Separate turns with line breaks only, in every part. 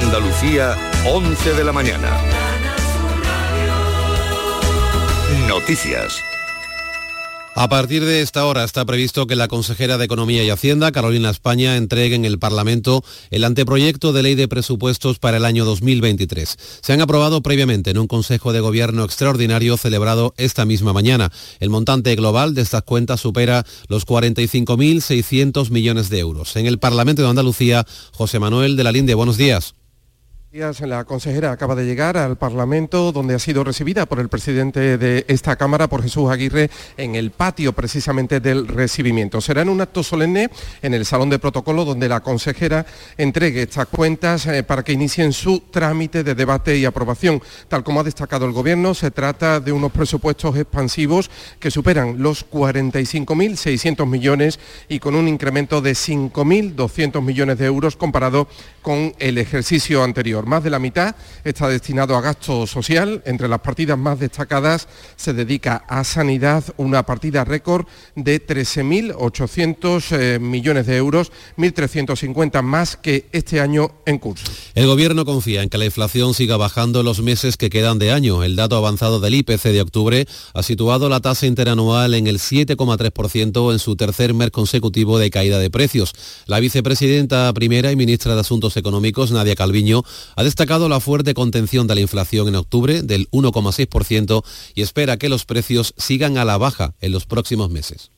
Andalucía, 11 de la mañana. Noticias.
A partir de esta hora está previsto que la consejera de Economía y Hacienda, Carolina España, entregue en el Parlamento el anteproyecto de ley de presupuestos para el año 2023. Se han aprobado previamente en un Consejo de Gobierno extraordinario celebrado esta misma mañana. El montante global de estas cuentas supera los 45.600 millones de euros. En el Parlamento de Andalucía, José Manuel de la Linde, buenos días.
La consejera acaba de llegar al Parlamento donde ha sido recibida por el presidente de esta Cámara, por Jesús Aguirre, en el patio precisamente del recibimiento. Será en un acto solemne en el Salón de Protocolo donde la consejera entregue estas cuentas eh, para que inicien su trámite de debate y aprobación. Tal como ha destacado el Gobierno, se trata de unos presupuestos expansivos que superan los 45.600 millones y con un incremento de 5.200 millones de euros comparado con el ejercicio anterior. Más de la mitad está destinado a gasto social. Entre las partidas más destacadas se dedica a sanidad una partida récord de 13.800 eh, millones de euros, 1.350 más que este año en curso.
El Gobierno confía en que la inflación siga bajando los meses que quedan de año. El dato avanzado del IPC de octubre ha situado la tasa interanual en el 7,3% en su tercer mes consecutivo de caída de precios. La vicepresidenta primera y ministra de Asuntos Económicos, Nadia Calviño, ha destacado la fuerte contención de la inflación en octubre del 1,6% y espera que los precios sigan a la baja en los próximos meses.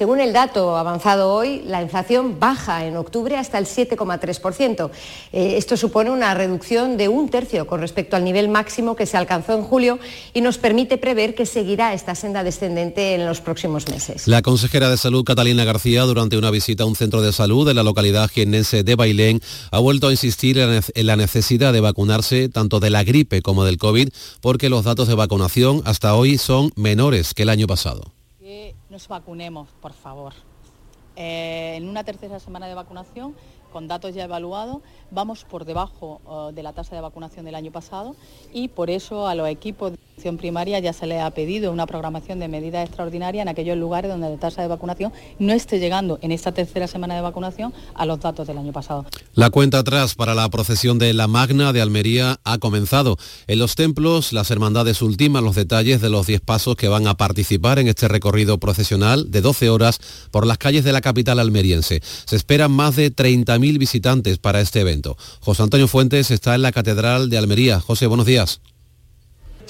Según el dato avanzado hoy, la inflación baja en octubre hasta el 7,3%. Eh, esto supone una reducción de un tercio con respecto al nivel máximo que se alcanzó en julio y nos permite prever que seguirá esta senda descendente en los próximos meses.
La consejera de Salud, Catalina García, durante una visita a un centro de salud de la localidad jiennense de Bailén, ha vuelto a insistir en la necesidad de vacunarse tanto de la gripe como del COVID, porque los datos de vacunación hasta hoy son menores que el año pasado
nos vacunemos, por favor. Eh, en una tercera semana de vacunación, con datos ya evaluados, vamos por debajo eh, de la tasa de vacunación del año pasado y por eso a los equipos de atención primaria ya se les ha pedido una programación de medidas extraordinarias en aquellos lugares donde la tasa de vacunación no esté llegando en esta tercera semana de vacunación a los datos del año pasado.
La cuenta atrás para la procesión de la Magna de Almería ha comenzado. En los templos, las hermandades ultiman los detalles de los 10 pasos que van a participar en este recorrido procesional de 12 horas por las calles de la capital almeriense. Se esperan más de 30.000 visitantes para este evento. José Antonio Fuentes está en la Catedral de Almería. José, buenos días.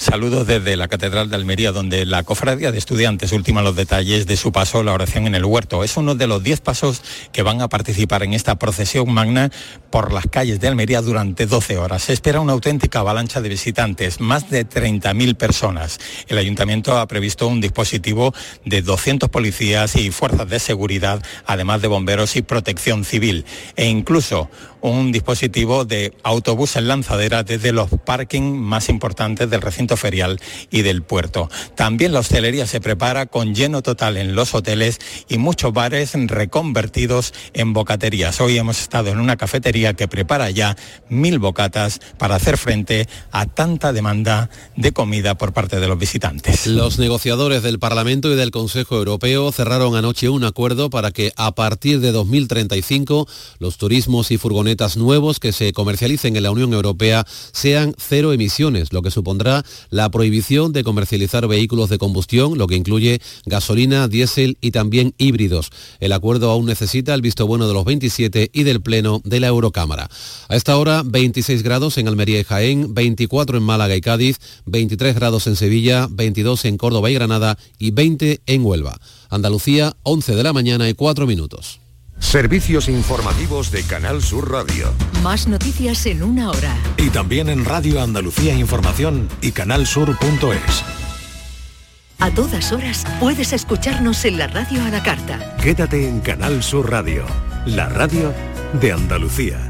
Saludos desde la Catedral de Almería, donde la Cofradía de Estudiantes ultima los detalles de su paso, la oración en el huerto. Es uno de los diez pasos que van a participar en esta procesión magna por las calles de Almería durante 12 horas. Se espera una auténtica avalancha de visitantes, más de 30.000 personas. El ayuntamiento ha previsto un dispositivo de 200 policías y fuerzas de seguridad, además de bomberos y protección civil. E incluso un dispositivo de autobús en lanzadera desde los parking más importantes del recinto ferial y del puerto. También la hostelería se prepara con lleno total en los hoteles y muchos bares reconvertidos en bocaterías. Hoy hemos estado en una cafetería que prepara ya mil bocatas para hacer frente a tanta demanda de comida por parte de los visitantes.
Los negociadores del Parlamento y del Consejo Europeo cerraron anoche un acuerdo para que a partir de 2035 los turismos y furgonetas nuevos que se comercialicen en la Unión Europea sean cero emisiones, lo que supondrá la prohibición de comercializar vehículos de combustión, lo que incluye gasolina, diésel y también híbridos. El acuerdo aún necesita el visto bueno de los 27 y del Pleno de la Eurocámara. A esta hora, 26 grados en Almería y Jaén, 24 en Málaga y Cádiz, 23 grados en Sevilla, 22 en Córdoba y Granada y 20 en Huelva. Andalucía, 11 de la mañana y 4 minutos.
Servicios informativos de Canal Sur Radio.
Más noticias en una hora.
Y también en Radio Andalucía Información y canalsur.es.
A todas horas puedes escucharnos en la radio a la carta.
Quédate en Canal Sur Radio, la radio de Andalucía.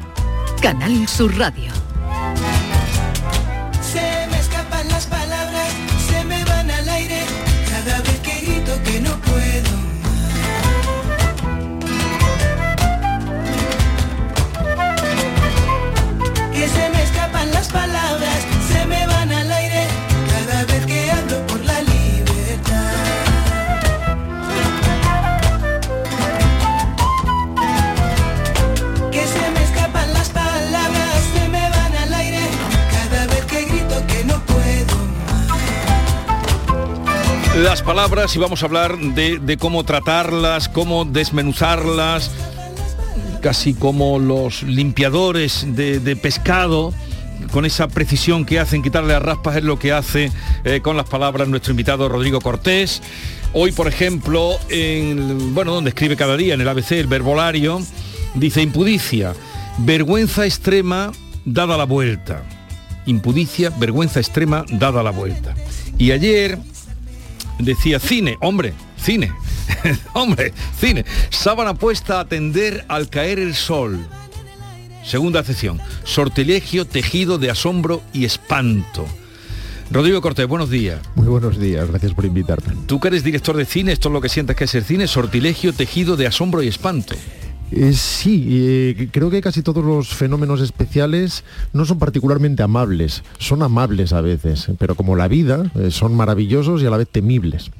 Canal Sur Radio.
Palabras
y vamos a hablar de, cómo tratarlas, cómo desmenuzarlas, casi como los limpiadores de, de pescado con esa precisión que hacen quitarle las raspas es lo que hace eh, con las palabras nuestro invitado Rodrigo Cortés. Hoy, por ejemplo, en, bueno, donde escribe cada día en el ABC, el verbolario, dice impudicia, vergüenza extrema dada la vuelta. Impudicia, vergüenza extrema dada la vuelta. Y ayer decía cine, hombre, cine, hombre, cine, sábana puesta a atender al caer el sol. Segunda acepción, sortilegio tejido de asombro y espanto. Rodrigo Cortés, buenos días.
Muy buenos días, gracias por invitarme.
Tú que eres director de cine, esto es lo que sientes que es el cine, sortilegio tejido de asombro y espanto.
Eh, sí, eh, creo que casi todos los fenómenos especiales no son particularmente amables, son amables a veces, pero como la vida, eh, son maravillosos y a la vez temibles.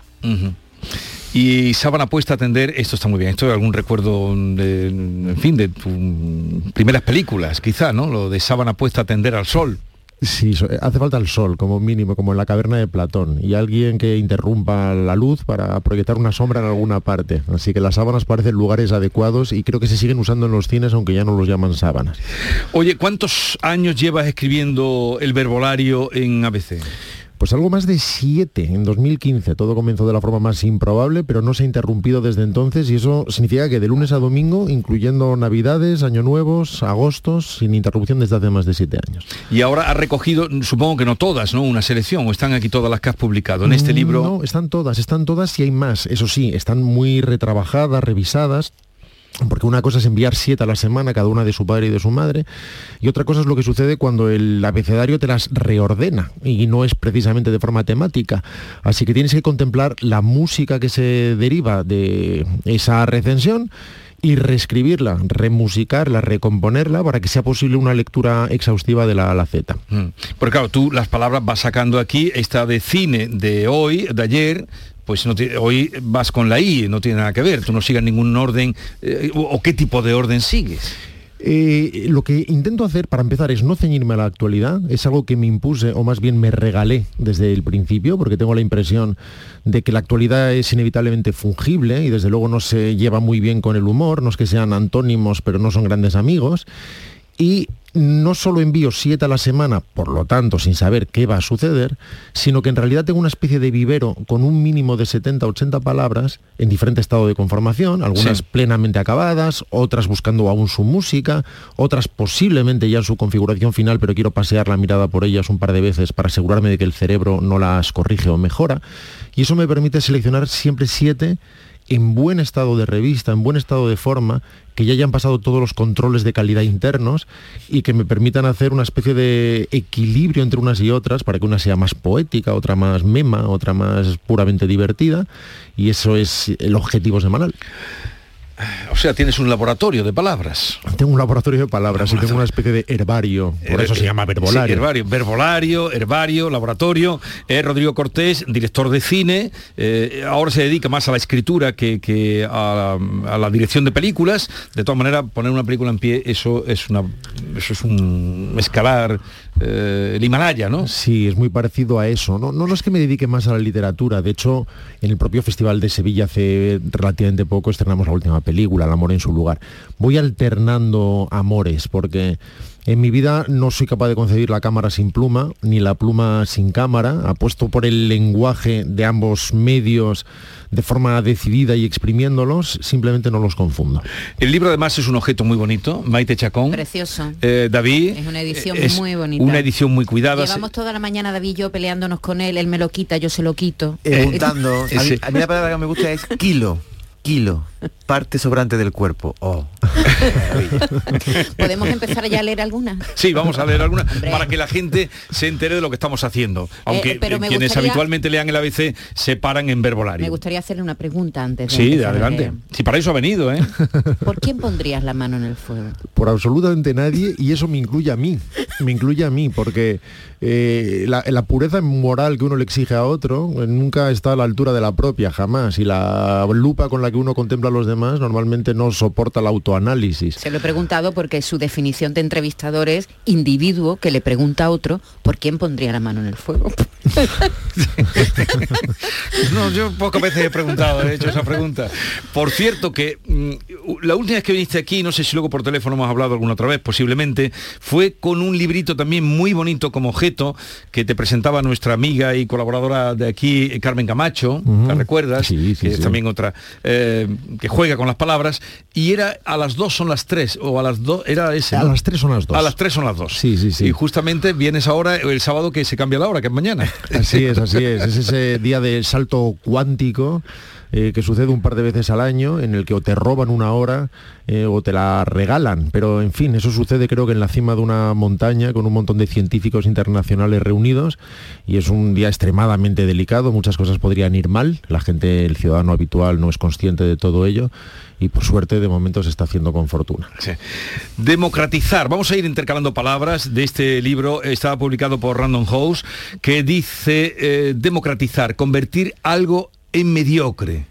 Y sábana puesta a atender, esto está muy bien, esto es algún recuerdo de, en fin, de tus primeras películas, quizá, ¿no? Lo de sábana puesta a atender al sol.
Sí, so- hace falta el sol como mínimo, como en la caverna de Platón, y alguien que interrumpa la luz para proyectar una sombra en alguna parte. Así que las sábanas parecen lugares adecuados y creo que se siguen usando en los cines, aunque ya no los llaman sábanas.
Oye, ¿cuántos años llevas escribiendo el verbolario en ABC?
Pues algo más de siete en 2015. Todo comenzó de la forma más improbable, pero no se ha interrumpido desde entonces y eso significa que de lunes a domingo, incluyendo Navidades, Año Nuevos, Agostos, sin interrupción desde hace más de siete años.
Y ahora ha recogido, supongo que no todas, ¿no? Una selección, o están aquí todas las que has publicado en este libro.
No, están todas, están todas y hay más. Eso sí, están muy retrabajadas, revisadas. Porque una cosa es enviar siete a la semana, cada una de su padre y de su madre, y otra cosa es lo que sucede cuando el abecedario te las reordena y no es precisamente de forma temática. Así que tienes que contemplar la música que se deriva de esa recensión y reescribirla, remusicarla, recomponerla para que sea posible una lectura exhaustiva de la la Z.
Mm. Porque claro, tú las palabras vas sacando aquí, esta de cine de hoy, de ayer, pues no hoy vas con la I, no tiene nada que ver, tú no sigas ningún orden, eh, o, o qué tipo de orden sigues.
Eh, lo que intento hacer para empezar es no ceñirme a la actualidad, es algo que me impuse o más bien me regalé desde el principio, porque tengo la impresión de que la actualidad es inevitablemente fungible y desde luego no se lleva muy bien con el humor, no es que sean antónimos pero no son grandes amigos. Y no solo envío siete a la semana, por lo tanto, sin saber qué va a suceder, sino que en realidad tengo una especie de vivero con un mínimo de 70, 80 palabras en diferente estado de conformación, algunas
Sí.
plenamente acabadas, otras buscando aún su música, otras posiblemente ya en su configuración final, pero quiero pasear la mirada por ellas un par de veces para asegurarme de que el cerebro no las corrige o mejora. Y eso me permite seleccionar siempre siete en buen estado de revista, en buen estado de forma, que ya hayan pasado todos los controles de calidad internos y que me permitan hacer una especie de equilibrio entre unas y otras para que una sea más poética, otra más mema, otra más puramente divertida y eso es el objetivo semanal.
O sea, tienes un laboratorio de palabras.
Tengo un laboratorio de palabras y tengo una especie de herbario, por eso se llama verbolario.
Sí, herbario, verbolario, herbario, laboratorio. Eh, Rodrigo Cortés, director de cine, eh, ahora se dedica más a la escritura que, que a, a la dirección de películas. De todas maneras, poner una película en pie, eso es una eso es un escalar eh, el Himalaya, ¿no?
Sí, es muy parecido a eso. No, no, no es que me dedique más a la literatura. De hecho, en el propio Festival de Sevilla hace relativamente poco estrenamos la última película, El amor en su lugar. Voy alternando amores porque En mi vida no soy capaz de concebir la cámara sin pluma, ni la pluma sin cámara. Apuesto por el lenguaje de ambos medios de forma decidida y exprimiéndolos, simplemente no los confundo.
El libro además es un objeto muy bonito, Maite Chacón.
Precioso.
Eh, David.
Es una edición
es
muy bonita.
Una edición muy cuidada.
Llevamos toda la mañana David y yo peleándonos con él, él me lo quita, yo se lo quito.
Preguntando, a, mí, a mí la palabra que me gusta es kilo. Kilo. Parte sobrante del cuerpo. Oh.
¿Podemos empezar ya a leer algunas?
Sí, vamos a leer alguna para que la gente se entere de lo que estamos haciendo. Aunque
Eh, pero me
quienes
gustaría-
habitualmente lean el ABC se paran en
Me
verbolario.
gustaría hacerle una pregunta antes de
Sí, adelante. Si para eso ha venido, ¿eh?
¿Por quién pondrías la mano en el fuego?
por absolutamente nadie y eso me incluye a mí, me incluye a mí, porque eh, la, la pureza moral que uno le exige a otro eh, nunca está a la altura de la propia, jamás, y la lupa con la que uno contempla a los demás normalmente no soporta el autoanálisis.
Se lo he preguntado porque su definición de entrevistador es individuo que le pregunta a otro por quién pondría la mano en el fuego.
No, yo pocas veces he preguntado, he hecho esa pregunta. Por cierto, que mm, la última vez que viniste aquí, no sé si luego por teléfono hemos hablado alguna otra vez, posiblemente, fue con un librito también muy bonito como objeto que te presentaba nuestra amiga y colaboradora de aquí, Carmen Camacho, ¿la recuerdas? que es
sí.
también otra eh, que juega con las palabras. Y era a las dos son las tres, o a las dos, era ese.
A las tres son las dos.
A las tres son las dos.
Sí, sí, sí.
Y justamente vienes ahora el sábado que se cambia la hora, que es mañana.
Así es, así es. Es ese día de salto cuántico eh, que sucede un par de veces al año, en el que o te roban una hora eh, o te la regalan. Pero en fin, eso sucede creo que en la cima de una montaña con un montón de científicos internacionales reunidos y es un día extremadamente delicado. Muchas cosas podrían ir mal. La gente, el ciudadano habitual no es consciente de todo ello y por suerte de momento se está haciendo con fortuna.
Democratizar. Vamos a ir intercalando palabras de este libro. Estaba publicado por Random House que dice eh, democratizar, convertir algo en mediocre.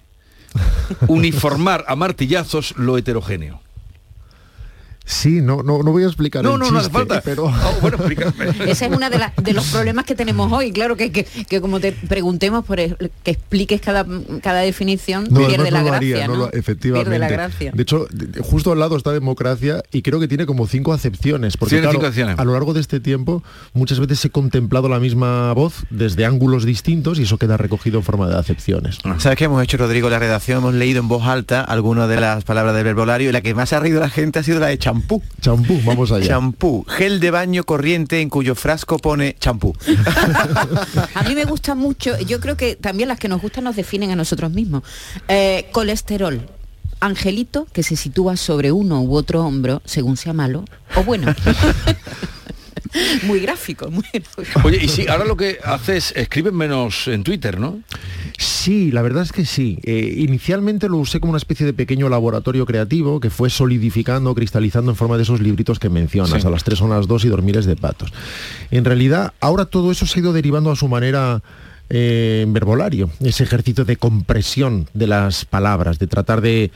Uniformar a martillazos lo heterogéneo.
Sí, no, no, no voy a explicar
No,
el
no, no hace falta.
pero...
Ah, bueno.
Ese es uno de, la- de los problemas que tenemos hoy. Claro que, que, que como te preguntemos por el- que expliques cada, cada definición,
No,
pierde la
no lo
gracia.
haría, no
¿no?
lo- efectivamente.
Pierde la gracia.
De hecho, justo al lado está democracia y creo que tiene como cinco acepciones. Porque claro,
cinco acepciones.
a lo largo de este tiempo muchas veces he contemplado la misma voz desde ángulos distintos y eso queda recogido en forma de acepciones.
¿Sabes qué hemos hecho, Rodrigo? La redacción hemos leído en voz alta algunas de las palabras del verbolario y la que más ha reído la gente ha sido la de champú.
Champú, vamos allá.
Champú, gel de baño corriente en cuyo frasco pone champú.
A mí me gusta mucho, yo creo que también las que nos gustan nos definen a nosotros mismos. Eh, colesterol. Angelito que se sitúa sobre uno u otro hombro según sea malo o bueno. muy gráfico, muy gráfico.
Oye, y sí, ahora lo que haces, escriben menos en Twitter, ¿no?
Sí, la verdad es que sí. Eh, inicialmente lo usé como una especie de pequeño laboratorio creativo que fue solidificando, cristalizando en forma de esos libritos que mencionas,
Sí.
a las tres son las dos y dormires de patos. En realidad, ahora todo eso se ha ido derivando a su manera eh, en verbolario, ese ejercicio de compresión de las palabras, de tratar de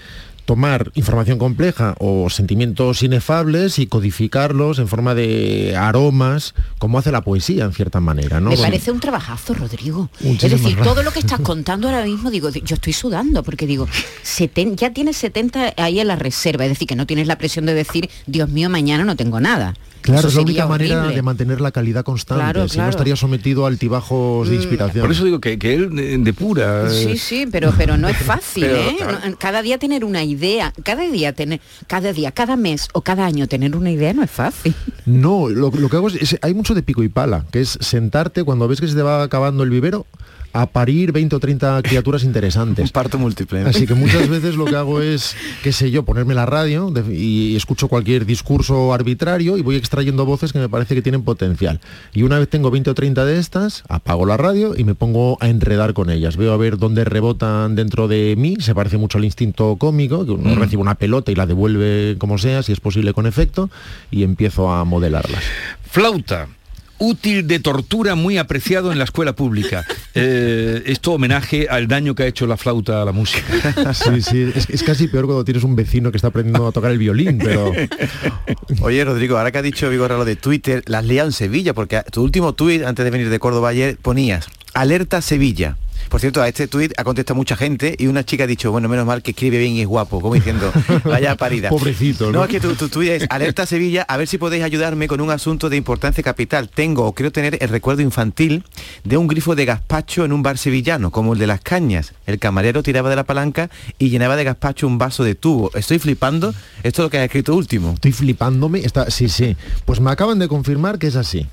tomar información compleja o sentimientos inefables y codificarlos en forma de aromas, como hace la poesía en cierta manera. ¿no?
Me parece un trabajazo, Rodrigo.
Muchísimas
es decir, todo lo que estás contando ahora mismo, digo, yo estoy sudando, porque digo, seten- ya tienes 70 ahí en la reserva, es decir, que no tienes la presión de decir, Dios mío, mañana no tengo nada.
Claro, es la única manera de mantener la calidad constante.
Claro,
si
claro.
no estaría sometido a altibajos de inspiración.
Por eso digo que, que él eh, depura. eh,
Sí, sí, pero, pero no es fácil,
Pero,
¿eh?
claro.
Cada día tener una idea, cada día tener, cada día, cada mes o cada año tener una idea no es fácil.
No, lo, lo que hago es, es- hay mucho de pico y pala, que es sentarte cuando ves que se te va acabando el vivero a parir 20 o 30 criaturas interesantes.
Parto múltiple. ¿no?
Así que muchas veces lo que hago es, qué sé yo, ponerme la radio de- y escucho cualquier discurso arbitrario y voy extrayendo voces que me parece que tienen potencial. Y una vez tengo 20 o 30 de estas, apago la radio y me pongo a enredar con ellas. Veo a ver dónde rebotan dentro de mí, se parece mucho al instinto cómico, que uno
Mm.
recibe una pelota y la devuelve como sea, si es posible con efecto, y empiezo a modelarlas.
Flauta. Útil de tortura muy apreciado en la escuela pública. Eh, esto homenaje al daño que ha hecho la flauta a la música.
Sí, sí, es, es casi peor cuando tienes un vecino que está aprendiendo a tocar el violín, pero...
Oye, Rodrigo, ahora que ha dicho Vigorra lo de Twitter, las has liado en Sevilla, porque tu último tuit antes de venir de Córdoba ayer ponías, alerta Sevilla. Por cierto, a este tuit ha contestado mucha gente y una chica ha dicho, bueno, menos mal que escribe bien y es guapo, como diciendo, vaya parida.
Pobrecito, ¿no?
No, es que tu, tu tuit es, alerta Sevilla, a ver si podéis ayudarme con un asunto de importancia capital. Tengo o creo tener el recuerdo infantil de un grifo de gazpacho en un bar sevillano, como el de las cañas. El camarero tiraba de la palanca y llenaba de gazpacho un vaso de tubo. Estoy flipando, esto es lo que ha escrito último.
Estoy flipándome, está, sí, sí. Pues me acaban de confirmar que es así.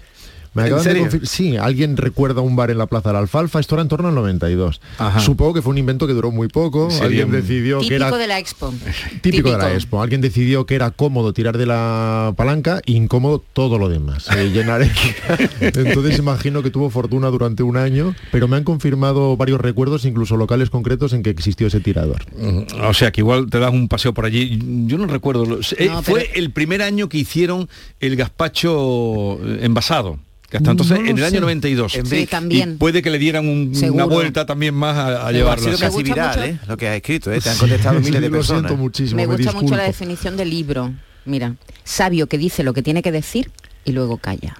Me
¿En
acaban de sí, alguien recuerda un bar en la Plaza de la Alfalfa, esto era en torno al 92.
Ajá.
Supongo que fue un invento que duró muy poco,
Sería
alguien
un-
decidió que
Típico
era
de la Expo.
típico, de la Expo, alguien decidió que era cómodo tirar de la palanca e incómodo todo lo demás, eh, llenar el- Entonces imagino que tuvo fortuna durante un año, pero me han confirmado varios recuerdos, incluso locales concretos en que existió ese tirador.
Mm, O sea que igual te das un paseo por allí. Yo no recuerdo. eh, fue el primer año que hicieron el gazpacho eh, envasado. Que hasta entonces,
No lo
en el año
sé.
92.
En
Sí, también.
Y puede que le dieran un- una vuelta también más a, a
Seguro.
Ha
llevarlo.
sido casi viral,
mucho-
¿eh? Lo que ha escrito, ¿eh? Te han contestado miles de
lo
personas.
siento muchísimo.
Me gusta mucho la definición del libro. Mira, sabio que dice lo que tiene que decir y luego calla.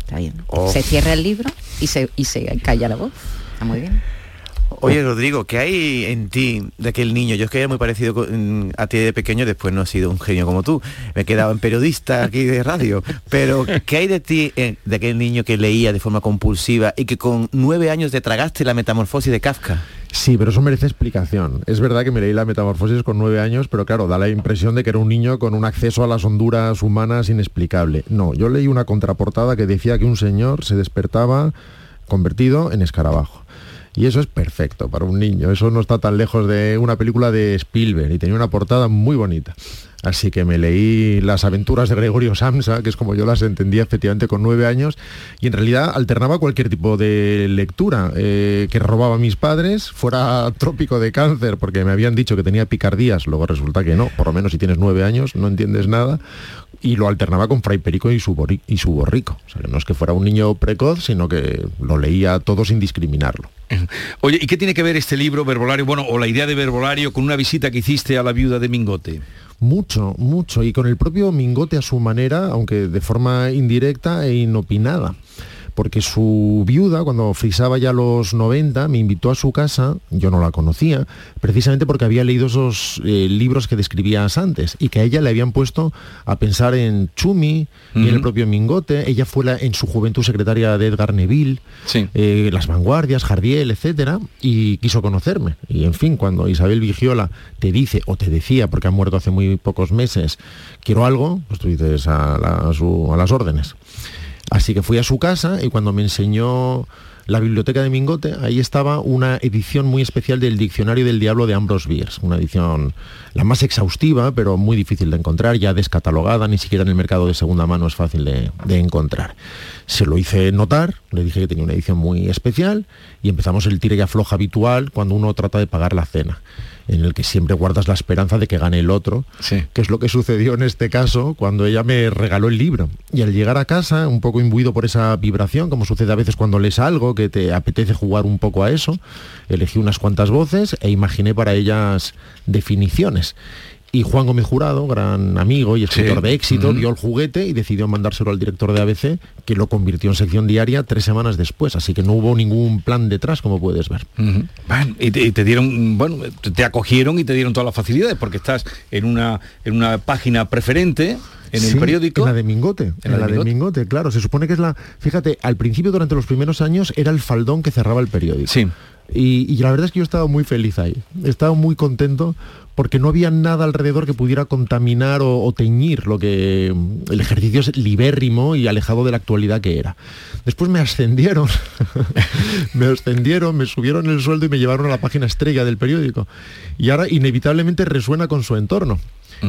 Está bien.
Oh.
Se cierra el libro y se, y se calla la voz. Está muy bien.
Oye, Rodrigo, ¿qué hay en ti de aquel niño? Yo es que era muy parecido a ti de pequeño, después no he sido un genio como tú. Me he quedado en periodista aquí de radio. Pero, ¿qué hay de ti, eh, de aquel niño que leía de forma compulsiva y que con nueve años te tragaste la metamorfosis de Kafka?
Sí, pero eso merece explicación. Es verdad que me leí la Metamorfosis con nueve años, pero claro, da la impresión de que era un niño con un acceso a las honduras humanas inexplicable. No, yo leí una contraportada que decía que un señor se despertaba convertido en escarabajo. Y eso es perfecto para un niño. Eso no está tan lejos de una película de Spielberg y tenía una portada muy bonita. Así que me leí las aventuras de Gregorio Samsa, que es como yo las entendía efectivamente con nueve años, y en realidad alternaba cualquier tipo de lectura eh, que robaba a mis padres, fuera trópico de cáncer, porque me habían dicho que tenía picardías, luego resulta que no, por lo menos si tienes nueve años no entiendes nada, y lo alternaba con Fray Perico y su, borrico. O sea, que no es que fuera un niño precoz, sino que lo leía todo sin discriminarlo.
Oye, ¿y qué tiene que ver este libro, Verbolario, bueno, o la idea de Verbolario con una visita que hiciste a la viuda de Mingote?
Mucho, mucho. Y con el propio Mingote a su manera, aunque de forma indirecta e inopinada. Porque su viuda, cuando frisaba ya los 90, me invitó a su casa, yo no la conocía, precisamente porque había leído esos eh, libros que describías antes y que a ella le habían puesto a pensar en Chumi y en el propio Mingote. Ella fue la- en su juventud secretaria de Edgar Neville,
Sí.
eh, Las Vanguardias, Jardiel, etcétera, y quiso conocerme. Y en fin, cuando Isabel Vigiola te dice, o te decía, porque ha muerto hace muy pocos meses, quiero algo, pues tú dices a, la- a su- a las órdenes. Así que fui a su casa y cuando me enseñó la biblioteca de Mingote, ahí estaba una edición muy especial del Diccionario del Diablo de Ambrose Bierce, una edición la más exhaustiva, pero muy difícil de encontrar, ya descatalogada, ni siquiera en el mercado de segunda mano es fácil de, de encontrar. Se lo hice notar, le dije que tenía una edición muy especial y empezamos el tire y afloja habitual cuando uno trata de pagar la cena, en el que siempre guardas la esperanza de que gane el otro,
Sí.
que es lo que sucedió en este caso cuando ella me regaló el libro. Y al llegar a casa, un poco imbuido por esa vibración, como sucede a veces cuando lees algo, que te apetece jugar un poco a eso, elegí unas cuantas voces e imaginé para ellas definiciones. Y Juan Gómez Jurado, gran amigo y escritor
Sí.
de éxito, vio el juguete y decidió mandárselo al director de ABC, que lo convirtió en sección diaria tres semanas después. Así que no hubo ningún plan detrás, como puedes ver.
Bueno, y te, y te dieron, bueno, te- acogieron y te dieron todas las facilidades porque estás en una, en una página preferente en el periódico.
En la de Mingote. En, la, de, Mingote. claro. Se supone que es la. Fíjate, al principio, durante los primeros años, era el faldón que cerraba el periódico.
Sí.
Y, y la verdad es que yo estaba muy feliz ahí. Estaba muy contento porque no había nada alrededor que pudiera contaminar o, o teñir lo que el ejercicio es libérrimo y alejado de la actualidad que era. Después me ascendieron, me ascendieron, me subieron el sueldo y me llevaron a la página estrella del periódico. Y ahora inevitablemente resuena con su entorno.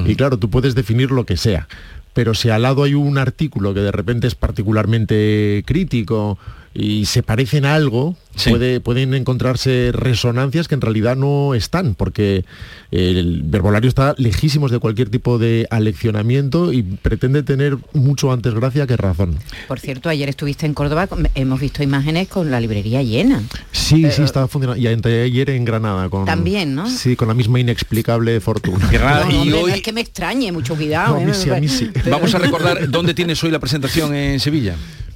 Y claro, tú puedes definir lo que sea. Pero si al lado hay un artículo que de repente es particularmente crítico y se parecen a algo,
Sí.
puede- pueden encontrarse resonancias que en realidad no están, porque el verbolario está lejísimos de cualquier tipo de aleccionamiento y pretende tener mucho antes gracia que razón.
Por cierto, ayer estuviste en Córdoba, hemos visto imágenes con la librería llena.
Sí, sí, estaba funcionando. Y ayer en Granada. Con,
También, ¿no?
Sí, con la misma inexplicable fortuna.
Granada,
No,
y
hombre, no
hoy
es que me extrañe, mucho cuidado.
No, a
¿eh?
mí sí, a mí sí.
vamos a recordar dónde tienes hoy la presentación en Sevilla.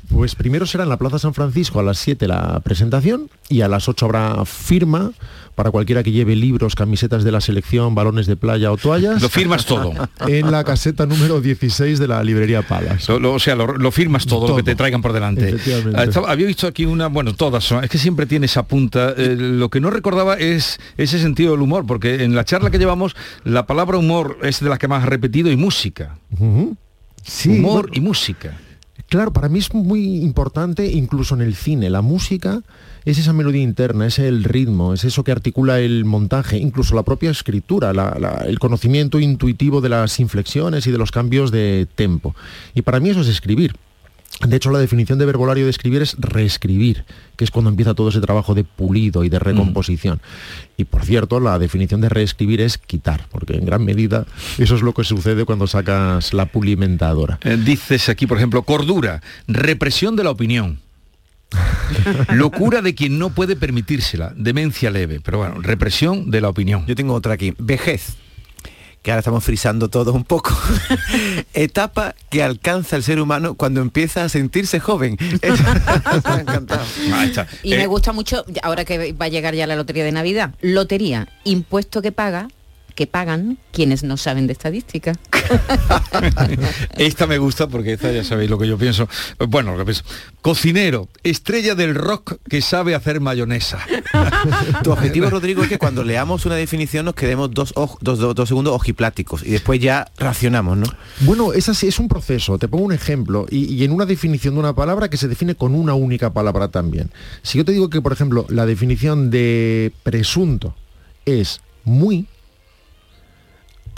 Pues primero será en la Plaza San Francisco a las 7 la presentación y a las 8 habrá firma para cualquiera que lleve libros, camisetas de la selección, balones de playa o toallas.
Lo firmas todo.
En la caseta número 16 de la librería Palas.
Lo- lo- o sea, lo, lo firmas todo, lo que te traigan por delante. Ah, estaba- había visto aquí una, bueno, todas son, es que siempre tiene esa punta. Eh, lo que no recordaba es ese sentido del humor, porque en la charla que llevamos, la palabra humor es de las que más has repetido y música.
Sí,
humor
bueno,
y música.
Claro, para mí es muy importante, incluso en el cine, la música es esa melodía interna, es el ritmo, es eso que articula el montaje, incluso la propia escritura, el conocimiento intuitivo de las inflexiones y de los cambios de tempo. Y para mí eso es escribir. De hecho, la definición de verbolario de escribir es reescribir, que es cuando empieza todo ese trabajo de pulido y de recomposición. Y por cierto, la definición de reescribir es quitar, porque en gran medida eso es lo que sucede cuando sacas la pulimentadora.
Eh, dices aquí, por ejemplo, cordura, represión de la opinión. Locura de quien no puede permitírsela, demencia leve, pero bueno, represión de la opinión.
Yo tengo otra aquí, vejez, que ahora estamos frisando todo un poco. Etapa que alcanza el ser humano cuando empieza a sentirse joven. Me ha encantado.
Ahí está.
Y
Eh,
me gusta mucho, ahora que va a llegar ya la lotería de Navidad, lotería, impuesto que paga, que pagan quienes no saben de estadística.
Esta me gusta porque esta ya sabéis lo que yo pienso. Bueno, lo que pienso. Cocinero, estrella del rock que sabe hacer mayonesa.
Tu objetivo, Rodrigo, es que cuando leamos una definición nos quedemos dos, dos, dos- dos segundos ojipláticos y después ya racionamos, ¿no?
Bueno, es así, es un proceso. Te pongo un ejemplo. Y, y en una definición de una palabra que se define con una única palabra también. Si yo te digo que, por ejemplo, la definición de presunto es muy,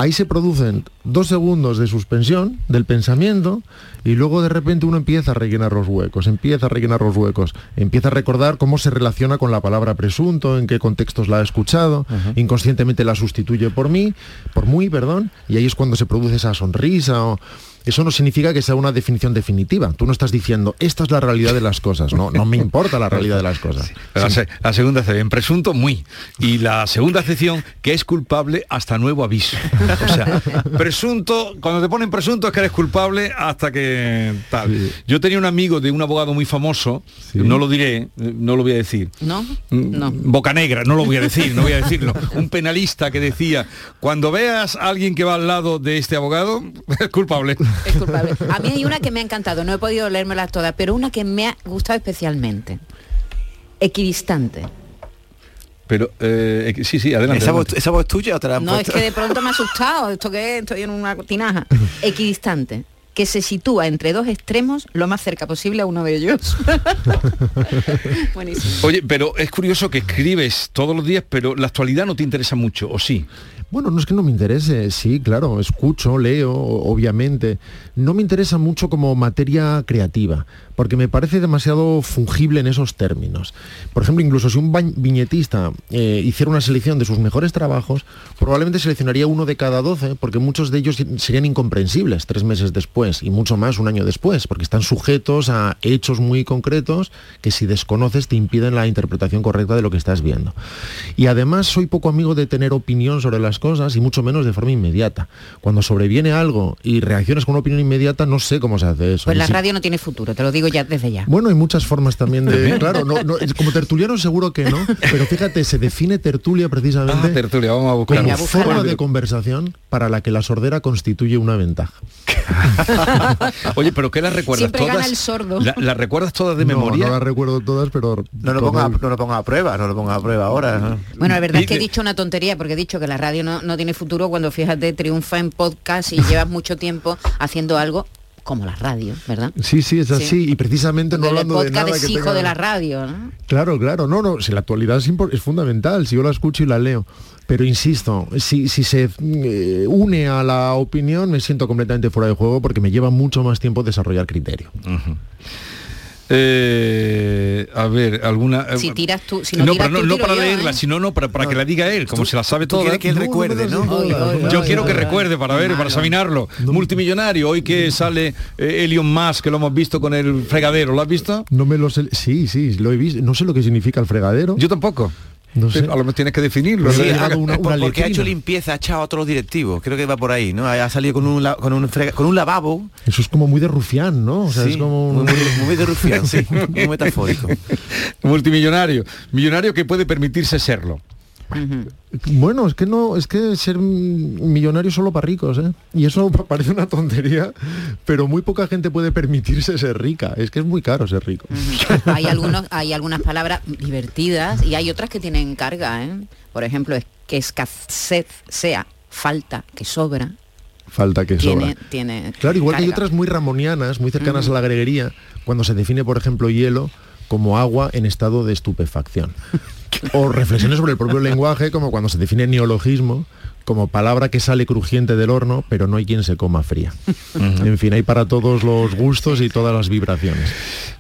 ahí se producen dos segundos de suspensión del pensamiento y luego de repente uno empieza a rellenar los huecos, empieza a rellenar los huecos, empieza a recordar cómo se relaciona con la palabra presunto, en qué contextos la ha escuchado, inconscientemente la sustituye por mí, por muy, perdón, y ahí es cuando se produce esa sonrisa o eso no significa que sea una definición definitiva. Tú no estás diciendo, esta es la realidad de las cosas. No, no me importa la realidad de las cosas.
La, se- la segunda sección, presunto muy. Y la segunda sección, que es culpable hasta nuevo aviso. O sea, presunto, cuando te ponen presunto es que eres culpable hasta que tal. Yo tenía un amigo de un abogado muy famoso, no lo diré, no lo voy a decir.
¿No?
No. Boca negra, no lo voy a decir, no voy a decirlo. Un penalista que decía, cuando veas a alguien que va al lado de este abogado, es culpable.
Es culpable. A mí hay una que me ha encantado, no he podido leérmelas todas, pero una que me ha gustado especialmente. Equidistante.
Pero, eh, sí, sí, adelante.
¿Esa voz,
adelante.
esa voz tuya o te la
No, es
puesto?
que de pronto me ha asustado. ¿Esto qué es? Estoy en una tinaja. Equidistante. Que se sitúa entre dos extremos lo más cerca posible a uno de ellos. Buenísimo.
Oye, pero es curioso que escribes todos los días, pero la actualidad no te interesa mucho, ¿o sí?
Bueno, no es que no me interese, sí, claro, escucho, leo, obviamente. No me interesa mucho como materia creativa, porque me parece demasiado fungible en esos términos. Por ejemplo, incluso si un viñetista eh, hiciera una selección de sus mejores trabajos, probablemente seleccionaría uno de cada 12, porque muchos de ellos serían incomprensibles tres meses después y mucho más un año después, porque están sujetos a hechos muy concretos que si desconoces te impiden la interpretación correcta de lo que estás viendo. Y además soy poco amigo de tener opinión sobre las cosas y mucho menos de forma inmediata. Cuando sobreviene algo y reaccionas con una opinión inmediata, no sé cómo se hace eso.
Pues la
si-
radio no tiene futuro, te lo digo ya desde ya.
bueno, hay muchas formas también de... Claro, no, no, es- como tertuliano seguro que no, pero fíjate, se define tertulia precisamente
Ah, tertulia, vamos a buscar.
como
Venga,
forma de conversación para la que la sordera constituye una ventaja.
Oye, pero ¿qué las recuerdas
Siempre
todas?
gana el sordo.
La- ¿Las recuerdas todas de
No,
memoria?
No las recuerdo todas, pero...
No lo, ponga, no lo ponga a prueba, no lo ponga a prueba ahora. ¿no?
Bueno, la verdad es que he dicho una tontería, porque he dicho que la radio no, no tiene futuro cuando fíjate, triunfa en podcast y llevas mucho tiempo haciendo algo como la radio, ¿verdad?
Sí, sí, es así.
Sí.
Y precisamente no hablando de
podcast
nada
es
que
hijo
tenga-
de la radio, ¿no?
Claro, claro, no, no, si la actualidad es, impor- es fundamental, si yo la escucho y la leo. Pero insisto, si, si se eh, une a la opinión, me siento completamente fuera de juego porque me lleva mucho más tiempo desarrollar criterio.
Eh, a ver, alguna... eh,
Si tiras tú, si no,
no,
tiras
pero no,
tú,
no
tiro
para
yo,
leerla,
¿eh?
sino no para, para que la diga él, como se la sabe
quieres que él recuerde, ¿no?
Yo quiero que recuerde para ver, para examinarlo. Multimillonario, hoy que sale Elon Musk, que lo hemos visto con el fregadero, ¿lo has visto?
No me lo sé. Sí, sí, lo he visto. No sé lo que significa el fregadero.
Yo tampoco.
No sé.
A lo mejor tienes que definirlo.
Sí,
¿no?
una-
por-
una
porque ha hecho limpieza, ha echado a otros directivos. Creo que va por ahí, ¿no? Ha salido con un, con un, frega- con un lavabo.
Eso es como muy de rufián, ¿no? O sea,
Sí,
es como un...
muy, muy- muy de rufián, sí, muy metafórico.
Multimillonario. Millonario que puede permitirse serlo.
Bueno, es que no, es que ser millonario solo para ricos, ¿eh? Y eso parece una tontería, pero muy poca gente puede permitirse ser rica. Es que es muy caro ser rico.
hay algunos hay algunas palabras divertidas y hay otras que tienen carga ¿eh? por ejemplo es que escasez sea falta que sobra
Falta que
tiene
sobra.
tiene
Claro, igual que hay otras muy ramonianas, muy cercanas a la greguería, cuando se define, por ejemplo, hielo como agua en estado de estupefacción. O reflexiones sobre el propio lenguaje, como cuando se define neologismo como palabra que sale crujiente del horno, pero no hay quien se coma fría. En fin, hay para todos los gustos y todas las vibraciones.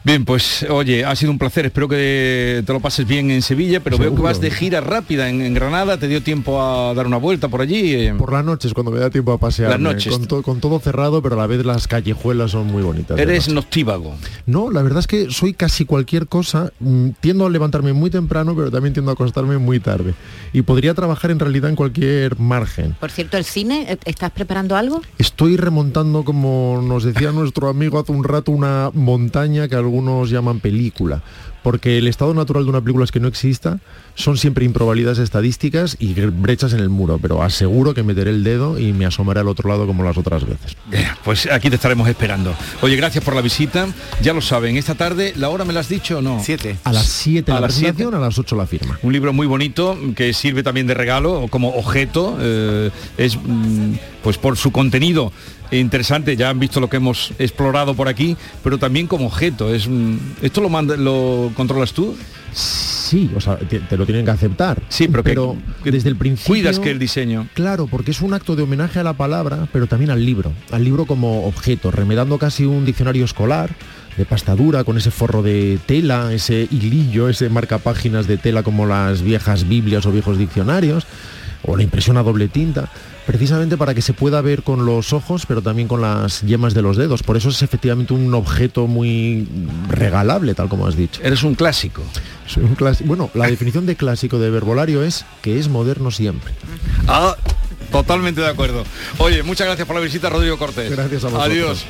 Bien, pues oye, ha sido un placer. Espero que te lo pases bien en Sevilla, pero veo que
Seguro.
vas de gira rápida en, en Granada. ¿Te dio tiempo a dar una vuelta por allí? eh?
Por las noches, cuando me da tiempo a pasear.
Las noches.
Con, to- con todo cerrado, pero a la vez las callejuelas son muy bonitas.
Eres noctívago.
No, la verdad es que soy casi cualquier cosa. Mm, Tiendo a levantarme muy temprano, pero también tiendo a acostarme muy tarde. Y podría trabajar en realidad en cualquier margen.
por cierto el cine ¿eh, estás preparando algo
Estoy remontando, como nos decía nuestro amigo hace un rato, una montaña que algunos llaman película. Porque el estado natural de una película es que no exista, son siempre improbabilidades estadísticas y brechas en el muro, pero aseguro que meteré el dedo y me asomaré al otro lado como las otras veces.
Eh, Pues aquí te estaremos esperando. Oye, gracias por la visita. Ya lo saben, esta tarde, ¿la hora me la has dicho o no?
Siete.
A las 7
A
la
las siete.
presentación, a las 8 la firma.
Un libro muy bonito que sirve también de regalo o como objeto. eh, es mm, pues por su contenido interesante. Ya han visto lo que hemos explorado por aquí, pero también como objeto. Es esto lo manda, lo controlas tú.
Sí, o sea, te, te lo tienen que aceptar.
Sí, pero, que- que
desde el principio...
cuidas que el diseño.
Claro, porque es un acto de homenaje a la palabra, pero también al libro, al libro como objeto, remedando casi un diccionario escolar de pasta dura, con ese forro de tela, ese hilillo, ese marcapáginas de tela como las viejas Biblias o viejos diccionarios, o la impresión a doble tinta, precisamente para que se pueda ver con los ojos, pero también con las yemas de los dedos. Por eso es efectivamente un objeto muy regalable, tal como has dicho.
Eres un clásico.
Soy un clásico. Bueno, la definición de clásico de verbolario es que es moderno siempre.
Ah, totalmente de acuerdo. Oye, muchas gracias por la visita, Rodrigo Cortés.
Gracias a vosotros.
Adiós.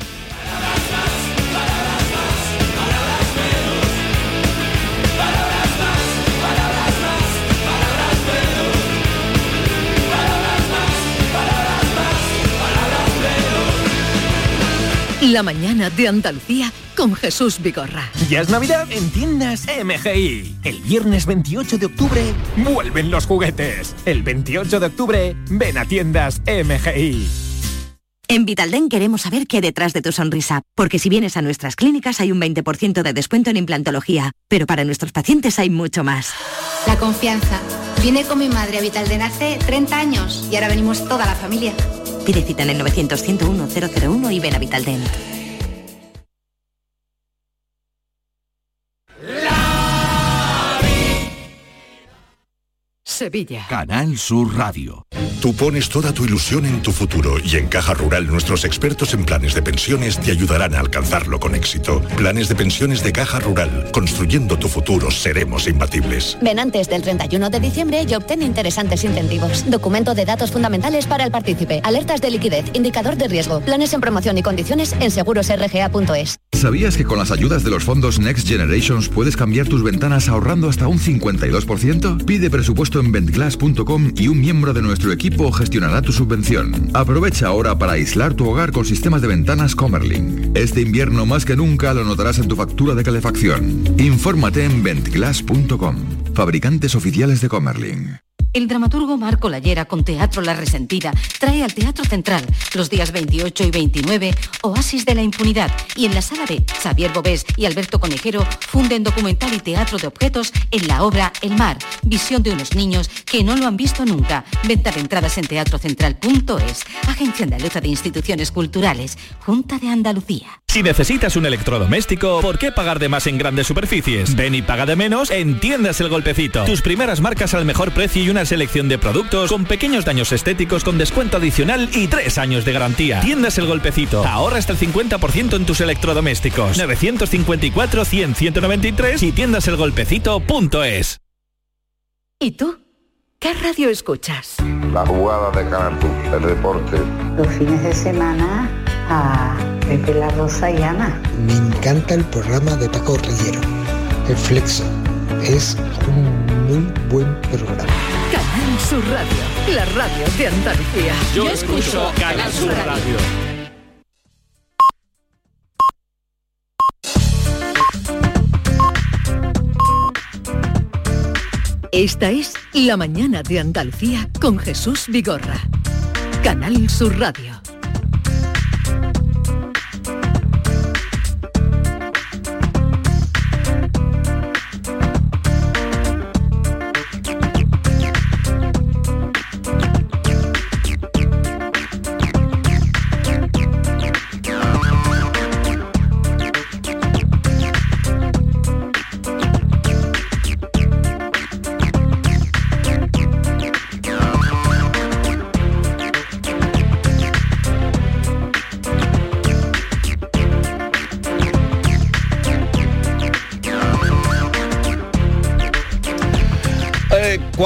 La mañana de Andalucía con Jesús Vigorra.
Ya es Navidad en tiendas MGI. El viernes 28 de octubre vuelven los juguetes. El 28 de octubre ven a tiendas MGI.
En Vitalden queremos saber qué hay detrás de tu sonrisa, porque si vienes a nuestras clínicas hay un 20% de descuento en implantología, pero para nuestros pacientes hay mucho más.
La confianza. Vine con mi madre a Vitalden hace 30 años y ahora venimos toda la familia.
Pide cita en el 900 101 001 y ven a Vitalden.
Sevilla.
Canal Sur Radio. Tú pones toda tu ilusión en tu futuro y en Caja Rural nuestros expertos en planes de pensiones te ayudarán a alcanzarlo con éxito. Planes de pensiones de Caja Rural. Construyendo tu futuro seremos imbatibles.
Ven antes del 31 de diciembre y obtén interesantes incentivos. Documento de datos fundamentales para el partícipe. Alertas de liquidez. Indicador de riesgo. Planes en promoción y condiciones en segurosrga.es.
¿Sabías que con las ayudas de los fondos Next Generations puedes cambiar tus ventanas ahorrando hasta un 52%? Pide presupuesto en ventglass.com y un miembro de nuestro equipo gestionará tu subvención. Aprovecha ahora para aislar tu hogar con sistemas de ventanas Comerlin. Este invierno más que nunca lo notarás en tu factura de calefacción. Infórmate en ventglass.com. Fabricantes oficiales de Comerlin.
El dramaturgo Marco Lallera con Teatro La Resentida trae al Teatro Central los días 28 y 29 Oasis de la Impunidad y en la sala B Xavier Bobés y Alberto Conejero funden documental y teatro de objetos en la obra El Mar, visión de unos niños que no lo han visto nunca. Venta de entradas en teatrocentral.es, Agencia Andaluza de Instituciones Culturales, Junta de Andalucía.
Si necesitas un electrodoméstico, ¿por qué pagar de más en grandes superficies? Ven y paga de menos en Tiendas El Golpecito. Tus primeras marcas al mejor precio y una selección de productos con pequeños daños estéticos con descuento adicional y tres años de garantía. Tiendas El Golpecito. Ahorra hasta el 50% en tus electrodomésticos. 954 100 193 y tiendaselgolpecito.es.
¿Y tú? ¿Qué radio escuchas?
La jugada de Canal el deporte.
Los fines de semana a Pepe La Rosa y Ana.
Me encanta el programa de Paco Rillero, El Flexo. Es un muy buen programa.
Sur Radio, la radio de Andalucía.
Yo escucho Canal Sur Radio.
Esta es La mañana de Andalucía con Jesús Vigorra. Canal Sur Radio.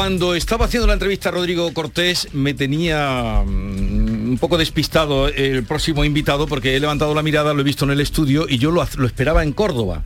Cuando estaba haciendo la entrevista a Rodrigo Cortés me tenía mm, un poco despistado el próximo invitado porque he levantado la mirada, lo he visto en el estudio y yo lo, lo esperaba en Córdoba.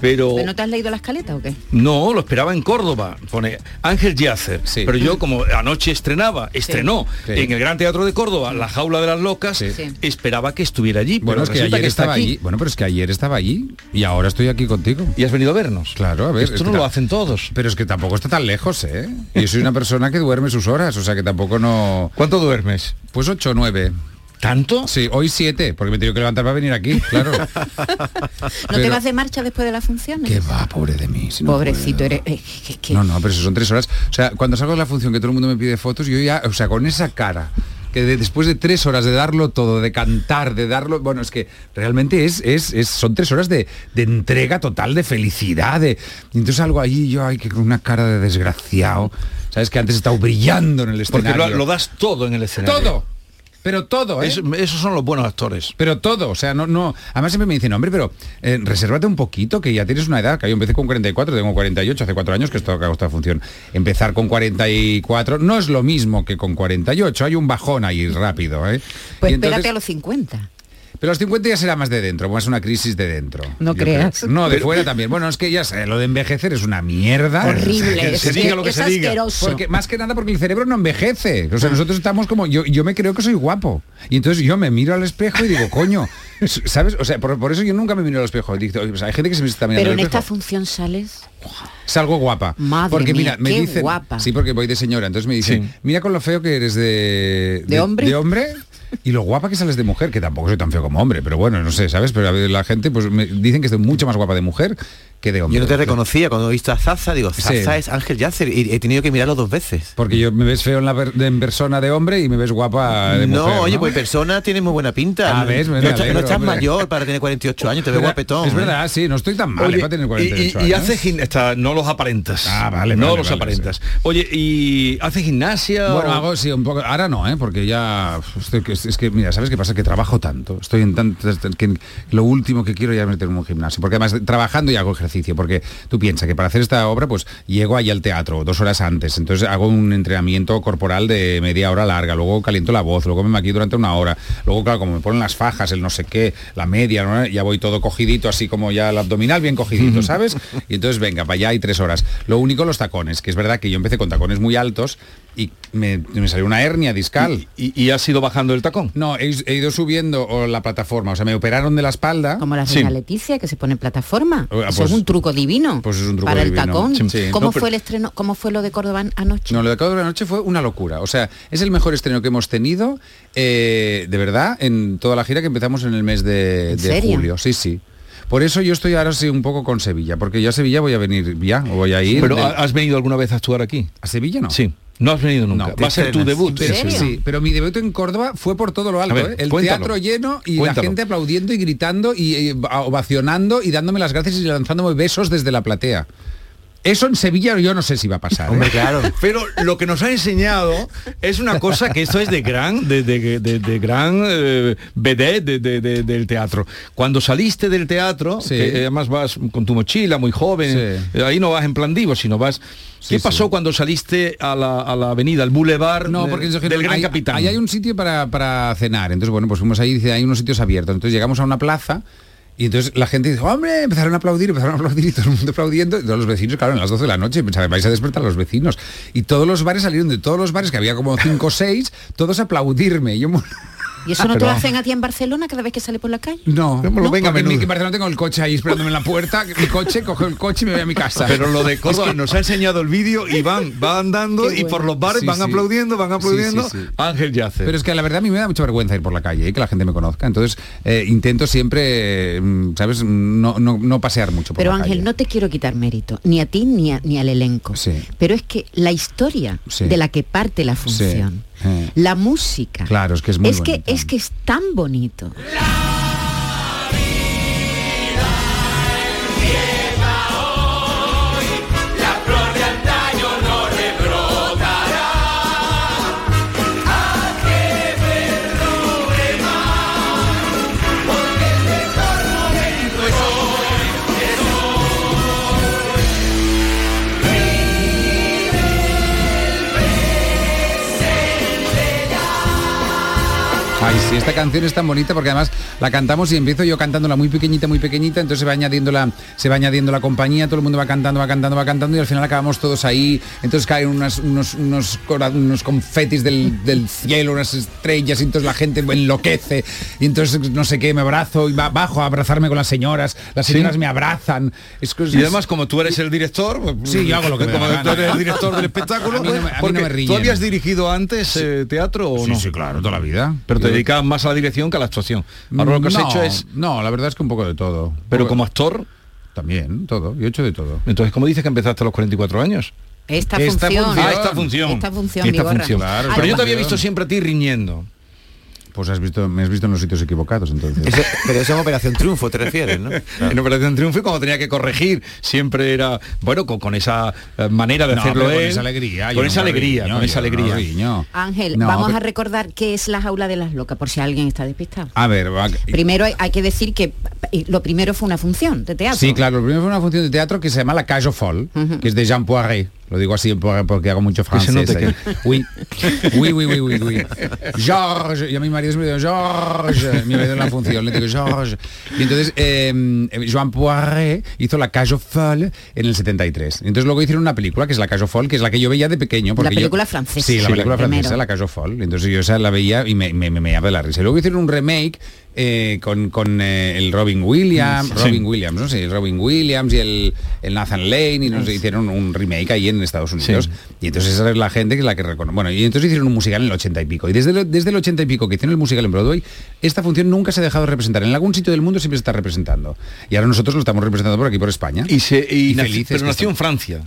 Pero
¿Pero no te has leído la escaleta o qué?
no, lo esperaba en Córdoba. Pone Ángel Yacer. Pero yo como anoche estrenaba, estrenó
Sí.
en el Gran Teatro de Córdoba La Jaula de las Locas, esperaba que estuviera allí.
Bueno,
pero
es que ayer
está
estaba
aquí.
allí. Bueno, pero es que ayer estaba allí y ahora estoy aquí contigo.
¿Y has venido a vernos?
Claro, a ver.
Esto
es
no
que
lo hacen todos.
Pero es que tampoco está tan lejos, ¿eh? Yo soy una persona que duerme sus horas, o sea que tampoco no...
¿Cuánto duermes?
Pues ocho o nueve.
¿Tanto?
Sí, hoy siete, porque me he tenido que levantar para venir aquí, claro.
¿No te vas de marcha después de las funciones?
Que va, pobre de mí. si no
Pobrecito, eres... eh, que- que-
No, no, pero eso son tres horas. O sea, cuando salgo de la función que todo el mundo me pide fotos, yo ya, o sea, con esa cara, que de- después de tres horas de darlo todo, de cantar, de darlo, bueno, es que realmente es, es, es- son tres horas de, de entrega total, de felicidad, de, y entonces algo ahí, yo, ay, que con una cara de desgraciado, sabes que antes he estado brillando en el
Porque
escenario.
lo, lo das todo en el escenario.
Todo. Pero todo, ¿eh?
Eso- esos son los buenos actores.
Pero todo, o sea, no, no. Además siempre me dicen, hombre, pero eh, resérvate un poquito, que ya tienes una edad, que yo empecé con 44, tengo 48, hace cuatro años que esto hago esta función. Empezar con 44 no es lo mismo que con 48, hay un bajón ahí rápido, ¿eh?
Pues
Y
espérate
entonces-
a los 50.
Pero los 50 ya será más de dentro, más una crisis de dentro.
No creas.
creo. No, de fuera también. Bueno, es que ya sé, lo de envejecer es una mierda.
Horrible, es
se
que
diga lo que
es
se diga.
asqueroso.
Porque, más que nada porque el cerebro no envejece. O sea, nosotros estamos como, yo, yo me creo que soy guapo. Y entonces yo me miro al espejo y digo, coño, ¿sabes? O sea, por, por eso yo nunca me miro al espejo. Digo, o sea, hay gente que se me está mirando
Pero
al
en esta función sales...
Salgo guapa.
Madre
porque
mía,
mira, me
qué
dicen,
guapa.
sí, porque voy de señora, entonces me dicen, mira con lo feo que eres de
¿De hombre?
de hombre y lo guapa que sales de mujer, que tampoco soy tan feo como hombre, pero bueno, no sé, ¿sabes? Pero la gente pues me dicen que estoy mucho más guapa de mujer que de hombre.
Yo no te reconocía cuando he visto a Zaza, digo,
Sí.
Zaza es Ángel Yacer y he tenido que mirarlo dos veces.
Porque yo me ves feo en, la per- de- en persona de hombre y me ves guapa de
no,
mujer.
oye, pues persona tiene muy buena pinta.
Ah, ves, me
no,
alegro,
no estás
hombre.
mayor para tener 48 años, te ves
Verdad-
guapetón.
Es
¿eh?
verdad, sí, no estoy tan mal
Oye,
para tener
y,
48
y- y
años.
hace gim- está- no los aparentas.
Ah, vale,
No
vale,
los
vale,
aparentas. Oye, ¿y hace gimnasia?
Bueno,
o-
hago sí un poco. Ahora no, ¿eh? porque ya estoy, es, que mira, sabes qué pasa que trabajo tanto. Estoy en tantas que lo último que quiero ya es meterme en un gimnasio, porque además trabajando y hago ejercicio, porque tú piensas que para hacer esta obra pues llego ahí al teatro dos horas antes, entonces hago un entrenamiento corporal de media hora larga, luego caliento la voz, luego me maquillo durante una hora, luego claro como me ponen las fajas, el no sé qué, la media, ¿no? ya voy todo cogidito así como ya el abdominal bien cogidito, ¿sabes? Y entonces venga, para allá hay tres horas. Lo único los tacones, que es verdad que yo empecé con tacones muy altos y me, me salió una hernia discal.
¿Y, y has ido bajando el tacón?
No, he, he ido subiendo o, la plataforma, o sea, me operaron de la espalda.
Como la reina Leticia, que se pone en plataforma. Eso
pues-
es un truco divino.
pues es un truco
para
divino.
el tacón.
Sí, sí.
¿Cómo
No, pero-
fue el estreno? ¿Cómo fue lo de Córdoba anoche?
No, lo de Cabo de la Noche fue una locura. O sea, es el mejor estreno que hemos tenido, eh, de verdad, en toda la gira que empezamos en el mes de, julio. Sí, sí. Por eso yo estoy ahora sí un poco con Sevilla, porque yo a Sevilla voy a venir ya, o voy a ir.
¿Pero
de-
has venido alguna vez a actuar aquí?
¿A Sevilla no?
Sí. No has venido nunca.
No,
Va a ser tu debut.
Pero, sí, pero mi debut en Córdoba fue por todo lo alto.
Ver,
¿eh? El
cuéntalo.
teatro lleno y
Cuéntalo.
la gente aplaudiendo y gritando y, y ovacionando y dándome las gracias y lanzándome besos desde la platea. Eso en Sevilla yo no sé si va a pasar.
Hombre,
¿eh?
claro.
Pero lo que nos ha enseñado es una cosa que esto es de gran, de, de- de- de gran eh, del teatro. Cuando saliste del teatro,
Sí.
que además vas con tu mochila muy joven,
Sí.
eh, ahí no vas en plan divo, sino vas. ¿Qué pasó cuando saliste a la, a la avenida, al boulevard
No, porque
del Gran
ahí-
Capitán?
Ahí hay un sitio para, para cenar. Entonces, bueno, pues fuimos ahí y dice, hay unos sitios abiertos. Entonces llegamos a una plaza y entonces la gente dice, hombre, empezaron a aplaudir, empezaron a aplaudir y todo el mundo aplaudiendo. Y todos los vecinos, claro, en las 12 de la noche, pensaba, vais a despertar a los vecinos. Y todos los bares salieron de todos los bares, que había como 5 o 6, todos a aplaudirme. Y yo,
¿Y eso no te lo hacen a ti en Barcelona cada vez que sale por la calle?
No,
Venga,
no,
venga,
en Barcelona tengo el coche ahí esperándome en la puerta, mi coche, cojo el coche y me voy a mi casa.
Pero lo de Córdoba nos ha enseñado el vídeo y van, va andando y por los bares
Sí,
van
sí.
aplaudiendo, van aplaudiendo.
sí, sí.
Ángel Yace.
Pero es que la verdad a mí me da mucha vergüenza ir por la calle y que la gente me conozca. Entonces eh, intento siempre, eh, mm, ¿sabes? No, no, no pasear mucho por
Pero
la
Ángel,
calle.
no te quiero quitar mérito, ni a ti ni, a- ni al elenco.
Sí.
Pero es que la historia
Sí.
de la que parte la función,
Eh.
La música,
Claro, es que es muy
es que
bonito.
es que es tan bonito.
La
esta canción es tan bonita porque además la cantamos y empiezo yo cantándola muy pequeñita, muy pequeñita, entonces se va añadiendo la, se va añadiendo la compañía, todo el mundo va cantando, va cantando, va cantando y al final acabamos todos ahí, entonces caen unas- unos, unos, unos confetis del, del cielo, unas estrellas, y entonces la gente enloquece, y entonces no sé qué, me abrazo y ba- bajo a abrazarme con las señoras, las
Sí.
señoras me abrazan. Es que es-
Y además, como tú eres el director, pues,
Sí, yo hago lo que
como tú eres el director del espectáculo,
A mí no me- a mí no
porque
me riñen.
¿tú habías dirigido antes eh, teatro o
Sí,
no?
sí, claro, toda la vida.
Pero te dedicabas más a la dirección que a la actuación. Ahora lo que has
no,
hecho es,
No, la verdad es que un poco de todo.
pero
Poco-
como actor,
También, todo. Yo he hecho de todo.
entonces, ¿cómo dices que empezaste a los 44 años?
Esta,
Esta
función.
función.
Ah, esta función.
Esta función,
Esta función.
Claro,
Pero yo te había visto siempre a ti riñendo.
Pues has visto, me has visto en los sitios equivocados, entonces.
Eso- pero eso es Operación Triunfo, te refieres, ¿no?
En Operación Triunfo, y cuando tenía que corregir, siempre era, bueno, con, con esa eh, manera de
No,
hacerlo
con
él,
esa alegría.
Con
no
esa alegría,
riño,
con esa
no
alegría.
riño.
Ángel,
No,
vamos
pero-
a recordar qué es la jaula de las locas, por si alguien está despistado.
A ver, va-
Primero hay, hay que decir que eh, lo primero fue una función de teatro.
Sí, claro, lo primero fue una función de teatro que se llama La Cage aux Folles, que es de Jean Poiret. Lo digo así por- porque hago mucho
Que se
francés.
note
ahí. Oui. oui, oui, oui, oui, oui. Georges, y a mi marido me dice Georges, mi marido en la función, le digo Georges. Y entonces eh, Jean Poiret hizo La Cage aux Folles en el 73. Entonces luego hicieron una película que es La Cage aux Folles, que es la que yo veía de pequeño. porque yo-
película francesa.
Sí, la
Sí,
película
la primero.
francesa, La Cage aux Folles. Entonces yo esa la veía y me, me, me, me de la risa. Y luego hicieron un remake eh, con, con eh, el Robin Williams,
Sí.
Robin Williams, no sé, Robin Williams y el, el Nathan Lane y no sé, hicieron un remake ahí en Estados Unidos.
Sí.
Y entonces esa es la gente que es la que reconoce. Bueno, y entonces hicieron un musical en el 80 y pico. Y desde, el- desde el 80 y pico que hicieron el musical en Broadway, esta función nunca se ha dejado de representar. En algún sitio del mundo siempre se está representando. Y ahora nosotros lo estamos representando por aquí, por España.
Y, se, y nació-
felices
pero nació en. Francia.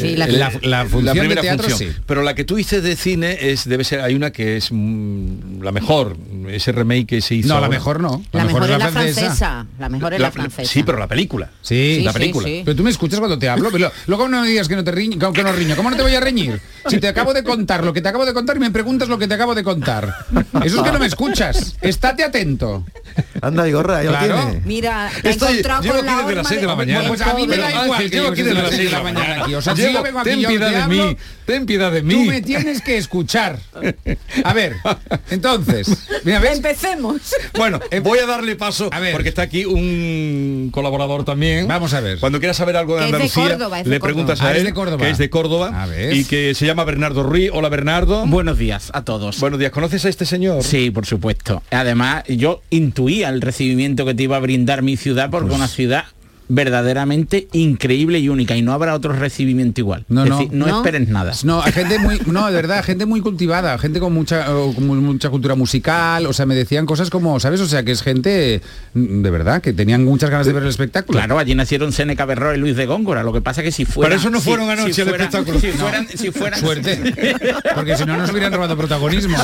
Sí, la-
La, la función
primera
de teatro
función.
sí.
Pero la que tú dices de cine es debe ser hay una que es mm, la mejor, ese remake que se hizo.
No, la mejor no.
La, mejor, es la francesa. La mejor es la, francesa.
Sí, pero la película.
Sí,
Sí,
la película.
sí.
Pero tú me escuchas cuando te hablo, pero luego no me digas que no te riño, que no riño. ¿Cómo no te voy a reñir? Si te acabo de contar lo que te acabo de contar y me preguntas lo que te acabo de contar. Eso es que no me escuchas. Estate atento.
Anda, Vigorra, ya
Claro.
tiene.
Mira, te he
Estoy,
encontrado con la
desde las
horma
6 de la mañana.
Pues a mí me da igual
llevo aquí desde las 6 de la
mañana
mañana.
Aquí. O sea, si
Llevo-
yo vengo aquí
ten
yo
piedad
te
de
hablo,
mí, ten piedad de
Tú me tienes que escuchar. A ver, entonces, mira, ¿ves?
Empecemos.
Bueno, voy a darle paso
A ver.
porque está aquí un colaborador también.
Vamos a ver.
Cuando quieras saber algo de
Que es de
Andalucía,
Córdoba, es de
le
Córdoba.
preguntas
Ah,
a
es
él,
de Córdoba.
que es de Córdoba
A ver.
y que se llama Bernardo Ruiz. Hola Bernardo.
Buenos días a todos.
Buenos días. ¿Conoces a este señor?
Sí, por supuesto. Además, yo intuía el recibimiento que te iba a brindar mi ciudad porque
Pues
una ciudad verdaderamente increíble y única y no habrá otro recibimiento igual.
No,
es
no.
decir, no,
¿No?
esperes nada.
No, hay gente muy, no, de verdad, gente muy cultivada, gente con mucha, con mucha cultura musical, o sea, me decían cosas como, ¿sabes? O sea, que es gente mm, de verdad, que tenían muchas ganas de ver el espectáculo.
Claro, allí nacieron Seneca Berro y Luis de Góngora. Lo que pasa que si fueran...
Pero eso no
si-
fueron anoche
si
al
fueran-
espectáculo.
Si
No.
fueran, si fueran
Suerte, porque si no nos hubieran robado protagonismo.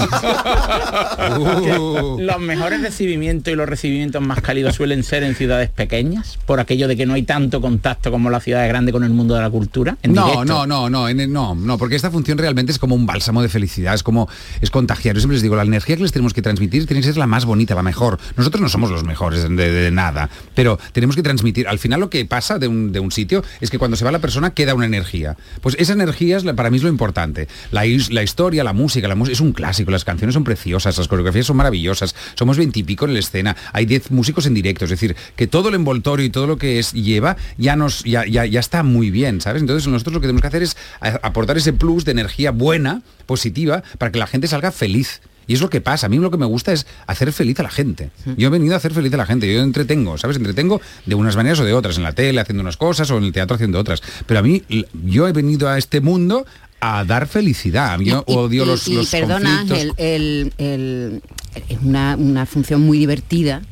Uh.
Los mejores recibimientos y los recibimientos más cálidos suelen ser en ciudades pequeñas, por aquello de que no hay tanto contacto como la ciudad grande con el mundo de la cultura? en
No,
directo?
no, no, no, en el- no, no, porque esta función realmente es como un bálsamo de felicidad, es como es contagiar. Yo siempre les digo, la energía que les tenemos que transmitir tiene que ser la más bonita, la mejor. Nosotros no somos los mejores de, de nada, pero tenemos que transmitir. Al final lo que pasa de un, de un sitio es que cuando se va la persona queda una energía. Pues esa energía es la- para mí es lo importante. La, la historia, la música, la música es un clásico, las canciones son preciosas, las coreografías son maravillosas, somos veintipico en la escena, hay diez músicos en directo, es decir, que todo el envoltorio y todo lo que es lleva ya nos ya, ya, ya está muy bien, ¿sabes? Entonces nosotros lo que tenemos que hacer es aportar ese plus de energía buena, positiva, para que la gente salga feliz. Y es lo que pasa. A mí lo que me gusta es hacer feliz a la gente. Yo he venido a hacer feliz a la gente. Yo entretengo, ¿sabes? Entretengo de unas maneras o de otras, en la tele haciendo unas cosas o en el teatro haciendo otras. Pero a mí, yo he venido a este mundo a dar felicidad. Yo odio
y,
los,
y
los
perdona
conflictos.
Ángel, el, el- es una, una función muy divertida,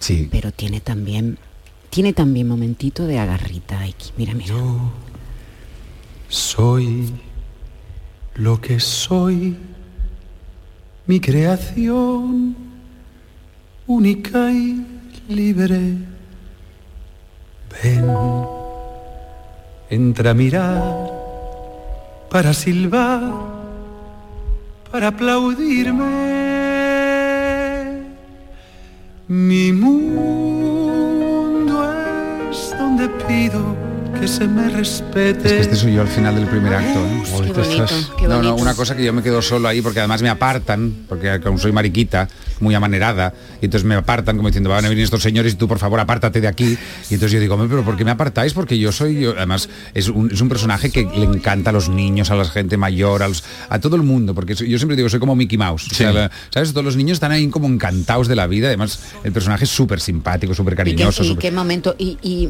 Sí.
pero tiene también tiene también momentito de agarrita aquí. Mira, mira.
Soy lo que soy, mi creación única y libre. Ven, entra a mirar para silbar, para aplaudirme. Mi mundo pido que se me respete.
Es que este soy yo al final del primer acto. ¿eh?
Qué bonito, qué
no, no, una cosa que yo me quedo solo ahí porque además me apartan, porque como soy mariquita, muy amanerada, y entonces me apartan como diciendo, van a venir estos señores y tú por favor apártate de aquí. Y entonces yo digo, "Hombre, pero ¿por qué me apartáis? Porque yo soy, yo, además es un, es un personaje que le encanta a los niños, a la gente mayor, a, los- a todo el mundo, porque yo siempre digo, soy como Mickey Mouse. O sea, la- ¿Sabes? Todos los niños están ahí como encantados de la vida, además el personaje es súper simpático, súper
¿Y qué,
cariñoso.
y qué momento? Y, y-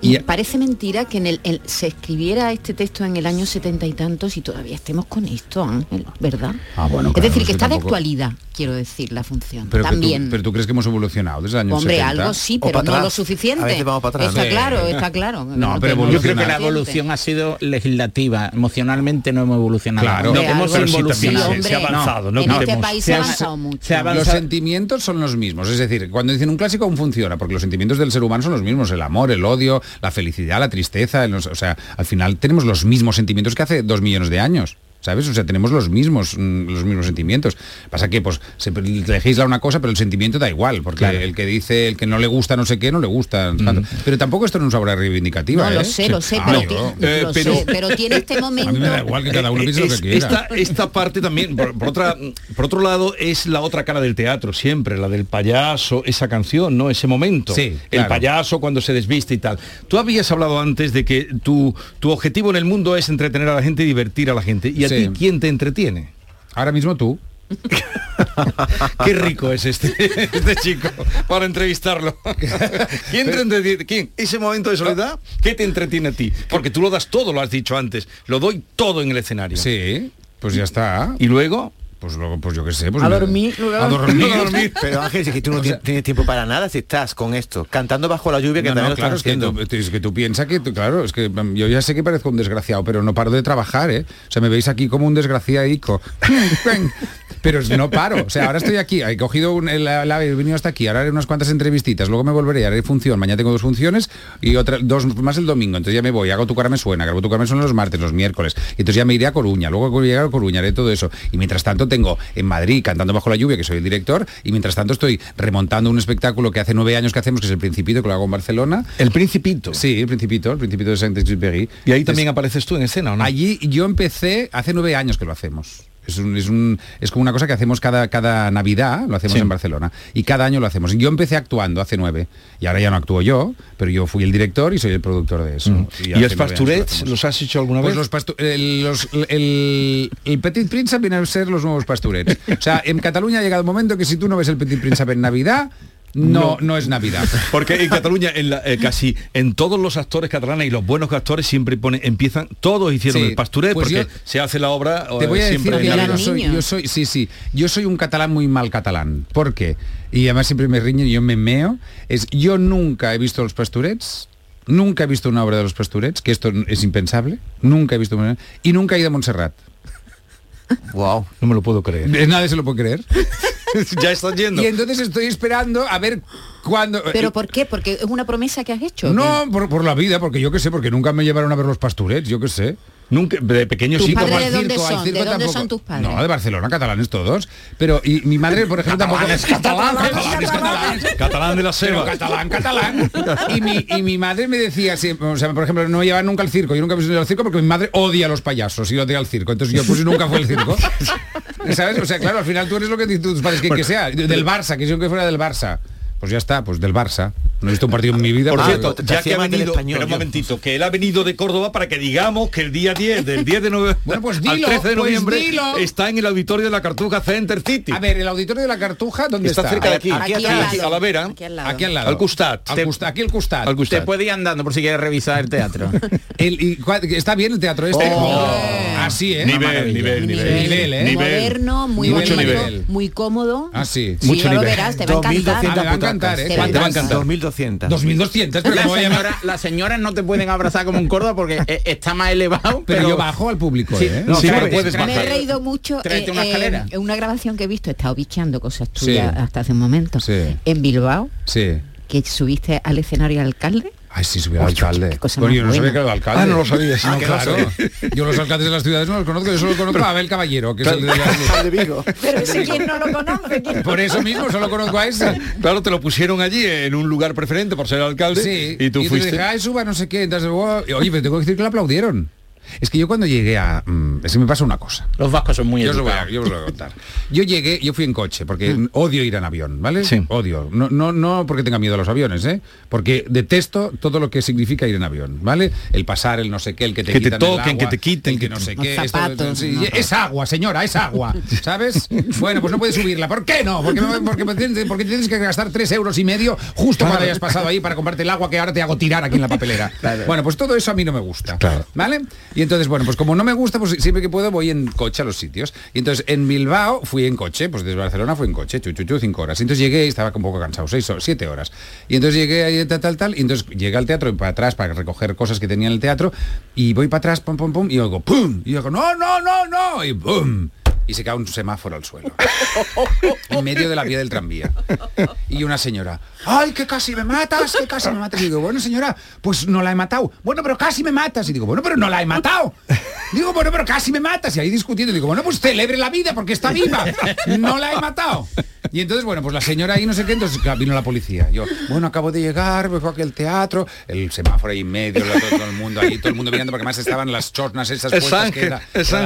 y parece mentira que en el, el- se escribiera este texto en el año setenta y tantos y todavía estemos con esto, Ángel, ¿verdad?
Ah, bueno,
es
claro,
decir,
es
que
que
está de actualidad, quiero decir, la función.
Pero, que tú,
También.
pero tú crees que hemos evolucionado desde el año
Hombre,
70?
algo sí, pero no lo suficiente. está claro, está claro.
No, pero yo creo que la evolución ha sido legislativa. Emocionalmente no hemos evolucionado.
Claro.
no
Hombre,
hemos
algo sí
evolucionado.
también se- ha avanzado, no
en este país
Se
ha avanzado mucho.
se ha
Los
avanzado-
sentimientos son los mismos, es decir, cuando dicen un clásico aún funciona, porque los sentimientos del ser humano son los mismos, el amor, el odio, la felicidad, la tristeza, el- o sea, al final tenemos los mismos sentimientos que hace dos millones de años. ¿Sabes? O sea, tenemos los mismos, mm, los mismos sentimientos. Pasa que pues se legisla una cosa, pero el sentimiento da igual, porque
Claro.
el que dice el que no le gusta no sé qué, no le gusta. tanto. Pero tampoco esto no es una obra reivindicativa.
No, lo
¿eh?
sé, lo sé,
Ah,
pero, lo sé, pero tiene este momento.
A mí me da igual que cada uno piense lo que quiera.
Esta, esta parte también, por, por otra, por otro lado, es la otra cara del teatro, siempre, la del payaso, esa canción, ¿no? Ese momento.
Sí,
El payaso cuando se desviste y tal. Tú habías hablado antes de que tu, tu objetivo en el mundo es entretener a la gente y divertir a la gente. ¿Y a
Sí.
ti quién te entretiene?
Ahora mismo tú.
Qué rico es este, este chico para entrevistarlo. ¿Quién te entretiene? ¿Quién? ¿Ese momento de soledad? ¿Qué te entretiene a ti? Porque tú lo das todo, lo has dicho antes. Lo doy todo en el escenario.
Sí, pues ya está.
¿Y luego?
Pues luego, pues yo qué sé. Pues
A
me-
dormir,
A dormir.
A dormir. Pero Ángel, si es que tú no tienes, tienes tiempo para nada si estás con esto, cantando bajo la lluvia que
No,
también
no,
lo
claro,
estás
es que,
haciendo.
tú, es que tú piensas que, tú- claro, es que mm, yo ya sé que parezco un desgraciado, pero no paro de trabajar, ¿eh? O sea, me veis aquí como un desgraciadico. pero no paro. O sea, ahora estoy aquí, he cogido un, el, ave, he venido hasta aquí, ahora haré unas cuantas entrevistitas, luego me volveré, haré función, mañana tengo dos funciones y otra, dos más el domingo, entonces ya me voy, hago tu cara me suena, grabo tu cara me suena los martes, los miércoles, y entonces ya me iré a Coruña, luego llegue a Coruña haré todo eso. Y mientras tanto tengo en Madrid cantando bajo la lluvia, que soy el director, y mientras tanto estoy remontando un espectáculo que hace nueve años que hacemos, que es el Principito, que lo hago en Barcelona.
El Principito.
Sí, el Principito, el Principito de Saint-Exupéry.
Y ahí también apareces tú en escena, ¿o no?
Allí yo empecé hace nueve años que lo hacemos. Es, un- es, un- es como una cosa que hacemos cada, cada Navidad, lo hacemos
Sí.
en Barcelona, y cada año lo hacemos. Yo empecé actuando hace nueve, y ahora ya no actúo yo, pero yo fui el director y soy el productor de eso.
Mm. ¿Y los
lo
pasturets los has hecho alguna
Pues
vez?
los pastu- el, los- el- el Petit Príncipe viene a ser los nuevos pasturets. O sea, en Cataluña ha llegado el momento que si tú no ves el Petit Príncipe en Navidad, no, no, es Navidad.
Porque en Cataluña, en la- eh, casi en todos los actores catalanes y los buenos actores siempre ponen, empiezan, todos hicieron
Sí,
el pasturet
pues
porque
yo-
se hace la obra
Te
eh,
voy a decir
siempre
que
en
yo no soy, yo soy, sí, sí, yo soy un catalán muy mal catalán. ¿Por qué? Y además siempre me riñen y yo me meo. Es, yo nunca he visto los pasturets, nunca he visto una obra de los pasturets, que esto es impensable, nunca he visto una, y nunca he ido a Montserrat.
Wow.
No me lo puedo creer.
Nadie se lo puede creer.
ya estás yendo.
Y entonces estoy esperando a ver cuándo...
¿Pero por qué? Porque es una promesa que has hecho. ¿o
No, por, por la vida, porque yo qué sé, porque nunca me llevaron a ver los pasturets, yo qué sé.
Nunca, de pequeño
¿Tus
sí. como
de
al circo, al circo
¿De dónde
tampoco.
son tus padres?
No, de Barcelona, catalanes todos. Pero, y mi madre, por ejemplo, tampoco...
Catalanes, catalanes, catalanes, catalanes. Catalán de la selva.
catalán, catalán. Y mi, y mi madre me decía, siempre, o sea, por ejemplo, no me llevaban nunca al circo. Yo nunca me he ido al circo porque mi madre odia a los payasos y odia al circo. Entonces yo pues nunca fue al circo. ¿Sabes? O sea, claro, al final tú eres lo que dicen tus padres que, que sea. Del Barça, que yo que fuera del Barça. Pues ya está, pues del Barça. No he visto un partido en mi vida.
Por cierto, ya que ha venido, pero un momentito, que él ha venido de Córdoba para que digamos que el día 10, del 10 de noviembre
Bueno, pues
al
dilo,
13 de
pues
noviembre
dilo.
está en el auditorio de la Cartuja Center City.
A ver, el auditorio de la Cartuja, ¿dónde
Está
está?
cerca de aquí.
Aquí al lado.
a la vera.
Aquí al lado.
Aquí al lado.
Al Custat.
Al
Te-
Custat, aquí el Custat.
Al Custat.
Te puede ir andando por si quieres revisar el teatro.
El- y cua- está bien el teatro este.
Oh.
Así, ¿eh?
Nivel, nivel, nivel.
Nivel, ¿eh?
Nivel.
Moderno, muy
Mucho
bonito,
nivel.
muy cómodo.
Ah, sí.
Sí,
Mucho
lo
nivel.
verás, te va a encantar.
Ah, me va a encantar, ¿eh?
Te
Te va a
encantar.
Encantar.
2200.
2200, pero
Las señoras no te pueden abrazar como en Córdoba porque eh, está más elevado.
Pero, yo bajo al público,
Sí,
¿eh?
no,
Sí, puedes
Me he reído mucho eh,
una
eh, en una grabación que he visto, he estado bicheando cosas
Sí.
tuyas hasta hace un momento.
Sí.
En Bilbao,
Sí.
que subiste al escenario alcalde.
Ay, sí, al alcalde. Bueno, yo no sabía que era el alcalde.
Ah, no lo sabías.
Ah,
No,
claro. Yo los alcaldes de las ciudades no los conozco, yo solo conozco a Abel Caballero, que es el de la-
Vigo.
Pero ese quien no lo conoce. ¿quién?
Por eso mismo solo conozco a ese.
Claro, te lo pusieron allí en un lugar preferente por ser alcalde
Sí,
y tú
entonces
fuiste.
dije, ay, suba, no sé qué. Entonces, wow, y, oye, pero tengo que decir que lo aplaudieron. Es que yo cuando llegué a... mm, es que me pasa una cosa.
Los vascos son muy
Yo os, lo voy a, yo os lo voy a contar. Yo llegué, yo fui en coche, porque odio ir en avión, ¿vale?
Sí.
Odio. No, no, no porque tenga miedo a los aviones, ¿eh? Porque detesto todo lo que significa ir en avión, ¿vale? El pasar, el no sé qué, el que te
Que te
el
toquen,
agua,
que te quiten,
el que
que
no sé qué. esto-
zapatos,
sí,
no.
es agua, señora, es agua, ¿sabes? Bueno, pues no puedes subirla. ¿Por qué no? Porque, porque, porque tienes que gastar tres euros y medio justo cuando hayas pasado ahí para comprarte el agua que ahora te hago tirar aquí en la papelera. Bueno, pues todo eso a mí no me gusta.
Claro.
¿Vale? Y entonces, bueno, pues como no me gusta, pues siempre que puedo voy en coche a los sitios. Y entonces en Bilbao fui en coche, pues desde Barcelona fui en coche, chuchuchu, cinco horas. Y entonces llegué y estaba un poco cansado, seis o siete horas. Y entonces llegué ahí, tal, tal, tal, y entonces llegué al teatro y para atrás para recoger cosas que tenía en el teatro, y voy para atrás, pum, pum, pum, y oigo, ¡pum! Y digo, no, no, no, no, y ¡pum! Y se cae un semáforo al suelo. en medio de la vía del tranvía. Y una señora, ¡ay, que casi me matas! ¡Que casi me matas! Y digo, bueno, señora, pues no la he matado. Bueno, pero casi me matas. Y digo, bueno, pero no la he matado. Digo, bueno, pero casi me matas. Y ahí discutiendo, digo, bueno, pues celebre la vida porque está viva. No la he matado. Y entonces, bueno, pues la señora ahí no sé qué, entonces vino la policía. Yo, bueno, acabo de llegar, vengo aquí al teatro, el semáforo ahí en medio, todo, todo el mundo ahí, todo el mundo mirando, porque además estaban las chornas esas
Es
puestas, que era,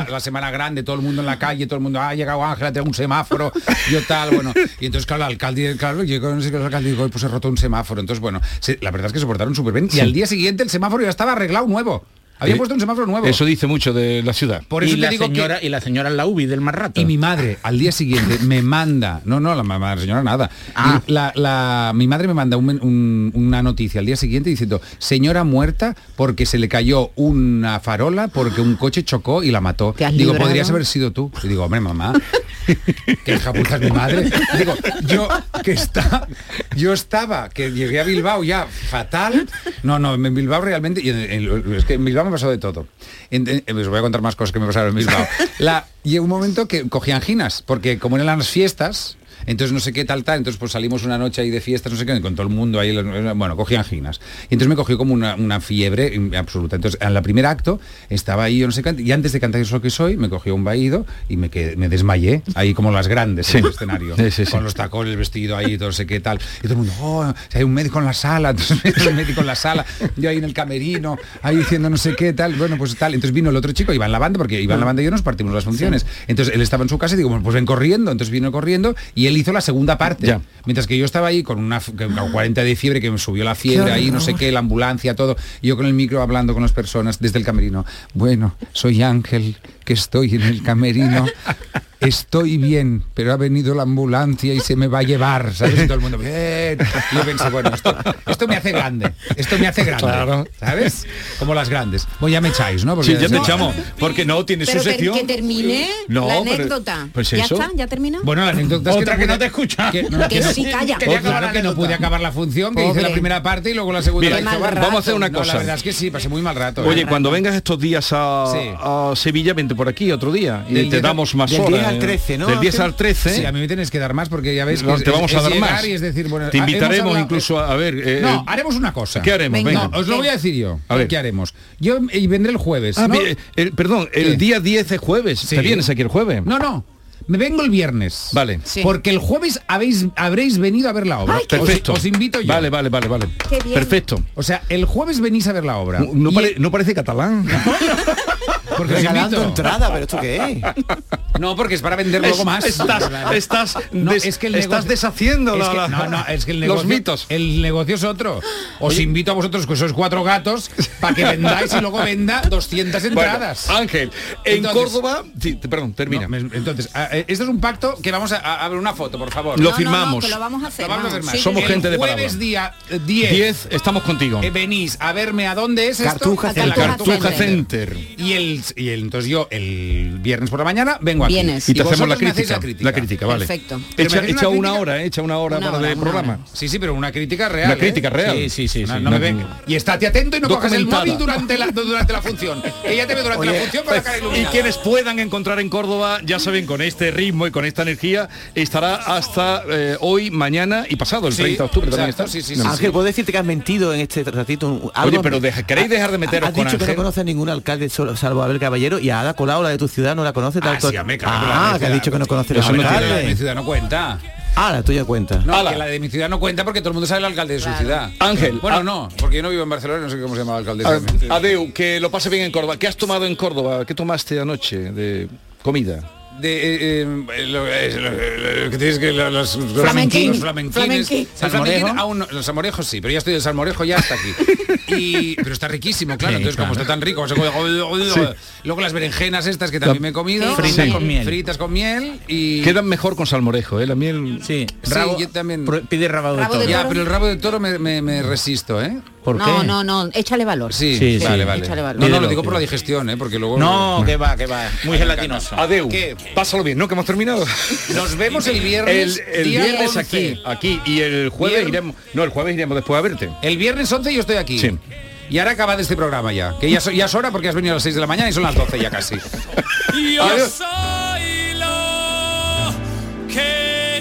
la semana grande, todo el mundo en la calle, todo el mundo, "Ah, ha llegado Ángela, tengo un semáforo, yo tal, bueno. Y entonces, claro, el alcalde, claro, llegó, no sé qué, el alcalde "Ay, pues he roto un semáforo. Entonces, bueno, se- la verdad es que se portaron súper bien. Y al día siguiente el semáforo ya estaba arreglado nuevo. Había
Eh,
puesto un semáforo nuevo.
Eso dice mucho de la ciudad.
Por eso
y,
te
la
digo
señora,
que...
y la señora en la UBI del más rato.
Y mi madre al día siguiente me manda, no, no, la mamá, la señora nada.
Ah.
Y La, la- mi madre me manda un men- un- una noticia al día siguiente diciendo, señora muerta porque se le cayó una farola porque un coche chocó y la mató.
¿Te has
Digo,
librado?
podrías haber sido tú. Y digo, hombre, mamá, que hija puta es mi madre. Digo, yo que está, yo estaba, que llegué a Bilbao ya fatal. No, no, en Bilbao realmente, y en- en- es que en Bilbao pasó de todo. En- en- os voy a contar más cosas que me pasaron en Bilbao. La, llegó un momento que cogí anginas, porque como eran las fiestas, entonces no sé qué tal tal, entonces pues salimos una noche ahí de fiestas, no sé qué, con todo el mundo ahí, bueno, cogí anginas. Y entonces me cogió como una, una fiebre absoluta. Entonces, en la primer acto estaba ahí, yo no sé qué, y antes de cantar lo que soy, me cogió un vaído y me, quedé, me desmayé, ahí como las grandes en el escenario,
Sí, sí, sí.
con los tacones, el vestido ahí, todo no sé qué tal. Y todo el mundo, oh, hay un médico en la sala, entonces un médico en la sala, yo ahí en el camerino, ahí diciendo no sé qué tal, bueno, pues tal. Entonces vino el otro chico, Iván Lavanda, porque Iván Lavanda y yo nos partimos las funciones. Entonces él estaba en su casa y digo, pues ven corriendo. Entonces vino corriendo y él hizo la segunda parte.
Ya.
Mientras que yo estaba ahí con una f- con 40 de fiebre, que me subió la fiebre ahí, no sé qué, la ambulancia, todo. Y yo con el micro hablando con las personas desde el camerino. Bueno, soy Ángel, que estoy en el camerino. Estoy bien, pero ha venido la ambulancia y se me va a llevar, ¿sabes? Y todo el mundo, bien. Y yo pensé, bueno, esto, esto me hace grande, esto me hace grande,
Claro.
¿sabes? Como las grandes. Pues ya me echáis, ¿no?
Sí, ya te echamos, porque no tiene su
Pero
sección.
que termine
No,
la
pero-
anécdota.
pues
¿Ya está? ¿Ya terminó?
Bueno, la anécdota es
Otra que no
pude-
te escucha.
que, no,
Que sí, calla.
Oh,
Quería
claro
acabar la
que no pude acabar la función, que hice
Pobre.
la primera parte y luego la segunda
Mira,
la hizo
vamos a hacer una
No,
cosa.
la verdad es que sí, pasé muy mal rato.
Oye,
¿eh?
cuando vengas estos días a,
Sí.
a Sevilla, por aquí otro día y
Del
te damos más
del
horas.
10
eh, Del 10 al 13.
Sí, a mí me tienes que dar más porque ya ves que
No,
es-
te vamos
es-
a dar
es
más.
y es decir, bueno,
te invitaremos
hablado-
incluso a, a ver. eh,
no,
eh,
haremos una cosa.
¿Qué haremos? Venga.
No, os lo voy a decir yo.
A ver.
¿Qué haremos? Yo eh, vendré el jueves.
Ah,
¿no?
el- perdón, el
¿Qué?
día 10 es jueves.
Sí.
¿Te vienes aquí el jueves?
No, no. Me vengo el viernes.
Vale.
Porque el jueves habéis, habréis venido a ver la obra.
Ay, Perfecto.
Os, os invito yo.
Vale, vale, vale, vale.
Qué bien.
Perfecto.
O sea, el jueves venís a ver la obra.
No, no pare- no parece catalán.
Porque
Regalando entrada, pero ¿esto qué es?
No, porque es para vender luego
Es-
más.
estás- estás des- estás deshaciendo
es
la-
que-
la-
no, no, es que el
los
negocio,
mitos.
El negocio es otro. Os invito a vosotros, que sois cuatro gatos, para que vendáis y luego venda 200 entradas.
Bueno, Ángel, en
Entonces-
Córdoba, sí, perdón, termina.
No, me- entonces, a- esto es un pacto que vamos a, a- a ver una foto, por favor.
Lo No, no, firmamos.
que lo vamos a hacer,
Lo vamos a
vamos.
firmar.
Sí,
Somos gente de
jueves
palabra.
día eh, 10.
10, estamos contigo.
eh, venís a verme a dónde es
Cartuja
esto. En la
Center.
Cartuja
Cartuja
Center.
Center.
Y el, y el- entonces yo el viernes por la mañana vengo aquí.
Vienes.
Y te hacemos la crítica, la crítica. vale.
Perfecto.
Echa,
me hacéis
echa
una
una
crítica-
hora, eh, echa una hora
Una
para
hora,
el
una
programa.
Sí, sí, pero una crítica real.
Una crítica
¿eh?
real.
Sí, sí, sí.
No, me
Una-
ve- Y estate atento y no cojas el móvil durante la, durante la función. Ella te ve durante la función con la cara
Y quienes puedan encontrar en Córdoba, ya saben, con este ritmo y con esta energía, estará hasta eh, hoy, mañana y pasado, el
Sí,
30 de octubre también está.
sí, sí, sí,
Ángel, ¿puedo decirte que has mentido en este ratito? algo?
Oye, pero deja- ¿queréis dejar de meteros
Has
con
dicho que no conoces a ningún alcalde solo- salvo Abel Caballero y a Ada Colau, la de tu ciudad, no la conoces.
Ah, sí, la
ah,
de
que has
ciudad-
dicho que no conoces a los
no
de mi
alcaldes.
ciudad no cuenta.
Ah, la tuya cuenta.
No, que la de mi ciudad no cuenta porque todo el mundo sabe el alcalde de su ciudad.
Ángel,
Bueno,
ah-
no, porque yo no vivo en Barcelona y no sé cómo se llama el alcalde.
A-
exactamente.
Adeu, que lo pase bien en Córdoba. ¿Qué has tomado en Córdoba? ¿Qué tomaste anoche de comida?
De eh, eh, lo, eh, lo- lo que tienes que los, flamenquines.
Flamenquín.
El flamenquín
¿Salmorejo?
aún no- los salmorejos sí, pero ya estoy del salmorejo ya hasta aquí. Y, pero está riquísimo, claro.
Sí,
Entonces, como
claro.
está tan rico, se come- luego las berenjenas estas que también me he comido.
Fritas
Sí.
con miel.
Fritas con miel y.
Quedan mejor con salmorejo, ¿eh? La miel...
Sí,
Sí,
rabo-
yo también.
Pide rabo de
Rabo de
toro.
Ya, pero el rabo de toro me, me- me resisto, ¿eh?
¿Por qué?
No, no, no, échale valor.
Sí,
Sí, sí.
vale, vale.
Échale valor.
No, no, lo digo por la digestión, ¿eh? Porque luego.
No, que va, que va. Muy gelatinoso.
Adeu.
¿Qué?
Pásalo bien, ¿no? Que hemos terminado.
Nos vemos el
El,
viernes.
el
día
viernes
11.
aquí, aquí. Y el jueves
Vier-
iremos... No, el jueves iremos después a verte.
El viernes 11 yo estoy aquí.
Sí.
Y ahora acaba de este programa ya. Que ya, so- ya es hora porque has venido a las 6 de la mañana y son las 12 ya casi.
Adiós.
soy lo que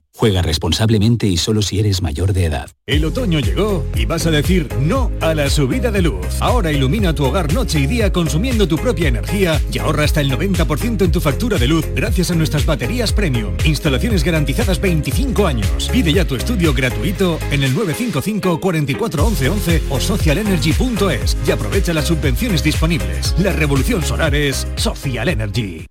Juega responsablemente y solo si eres mayor de edad.
El otoño llegó y vas a decir no a la subida de luz. Ahora ilumina tu hogar noche y día consumiendo tu propia energía y ahorra hasta el 90% en tu factura de luz gracias a nuestras baterías premium. Instalaciones garantizadas 25 años. Pide ya tu estudio gratuito en el 955 44 11 11 o socialenergy.es y aprovecha las subvenciones disponibles. La revolución solar es Social Energy.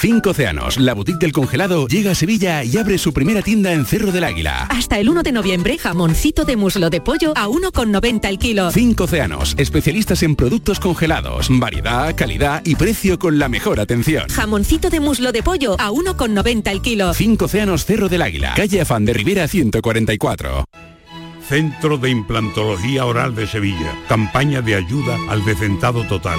Cinco Océanos, la boutique del congelado, llega a Sevilla y abre su primera tienda en Cerro del Águila.
Hasta el 1 de noviembre, jamoncito de muslo de pollo a 1,90 el kilo.
Cinco Océanos, especialistas en productos congelados, variedad, calidad y precio con la mejor atención.
Jamoncito de muslo de pollo a 1,90 el kilo.
Cinco Océanos Cerro del Águila, calle Afán de Rivera 144.
Centro de Implantología Oral de Sevilla. Campaña de ayuda al decentado total.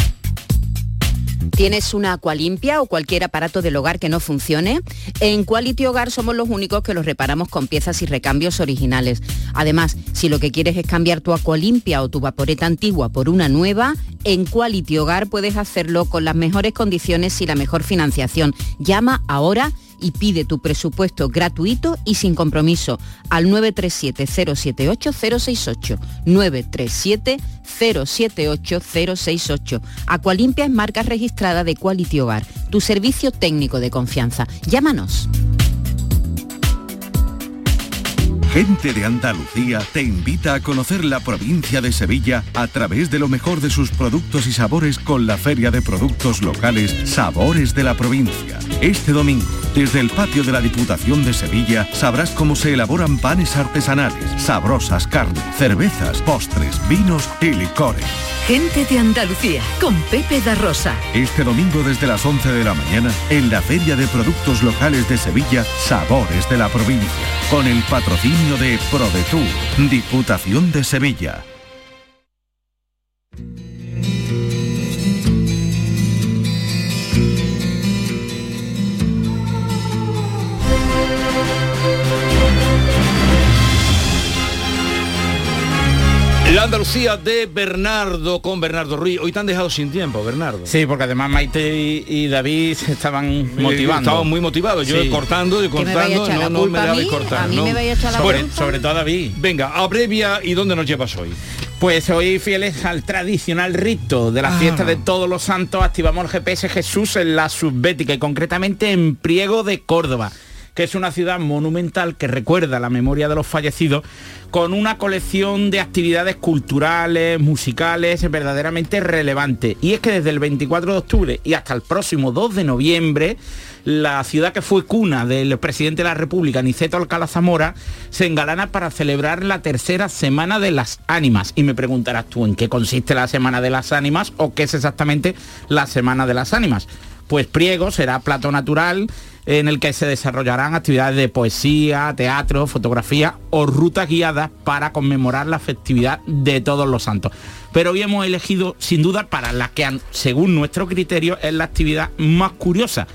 ¿Tienes una agua limpia o cualquier aparato del hogar que no funcione? En Quality Hogar somos los únicos que los reparamos con piezas y recambios originales. Además, si lo que quieres es cambiar tu agua limpia o tu vaporeta antigua por una nueva, en Quality Hogar puedes hacerlo con las mejores condiciones y la mejor financiación. Llama ahora y pide tu presupuesto gratuito y sin compromiso al 937-078-068. 937-078-068. Aqualimpia es marca registrada de Quality Hogar, tu servicio técnico de confianza. Llámanos.
Gente de Andalucía te invita a conocer la provincia de Sevilla a través de lo mejor de sus productos y sabores con la Feria de Productos Locales Sabores de la Provincia. Este domingo, desde el patio de la Diputación de Sevilla, sabrás cómo se elaboran panes artesanales, sabrosas carnes, cervezas, postres, vinos y licores.
Gente de Andalucía con Pepe da Rosa.
Este domingo desde las 11 de la mañana en la Feria de Productos Locales de Sevilla, Sabores de la Provincia, con el patrocinio de ProDetour, Diputación de Sevilla.
La Andalucía de Bernardo con Bernardo Ruiz. Hoy te han dejado sin tiempo, Bernardo.
Sí, porque además Maite y, y David se estaban motivando.
Estaban muy motivados. Yo
Sí.
cortando y
¿Que me
cortando.
echar
No, no me
mí?
cortar.
¿A mí
no.
me vais a echar la
Sobre,
culpa?
sobre todo a David.
Venga, abrevia y dónde nos llevas hoy.
Pues hoy fieles al tradicional rito de la
Ah.
fiesta de todos los santos, activamos el GPS Jesús en la subbética y concretamente en Priego de Córdoba, que es una ciudad monumental que recuerda la memoria de los fallecidos con una colección de actividades culturales, musicales verdaderamente relevante. Y es que desde el 24 de octubre y hasta el próximo 2 de noviembre, la ciudad que fue cuna del presidente de la República, Niceto Alcalá Zamora, se engalana para celebrar la tercera Semana de las Ánimas. Y me preguntarás tú en qué consiste la Semana de las Ánimas o qué es exactamente la Semana de las Ánimas. Pues Priego será plato natural en el que se desarrollarán actividades de poesía, teatro, fotografía o rutas guiadas para conmemorar la festividad de todos los santos. Pero hoy hemos elegido sin duda para la que, según nuestro criterio, es la actividad más curiosa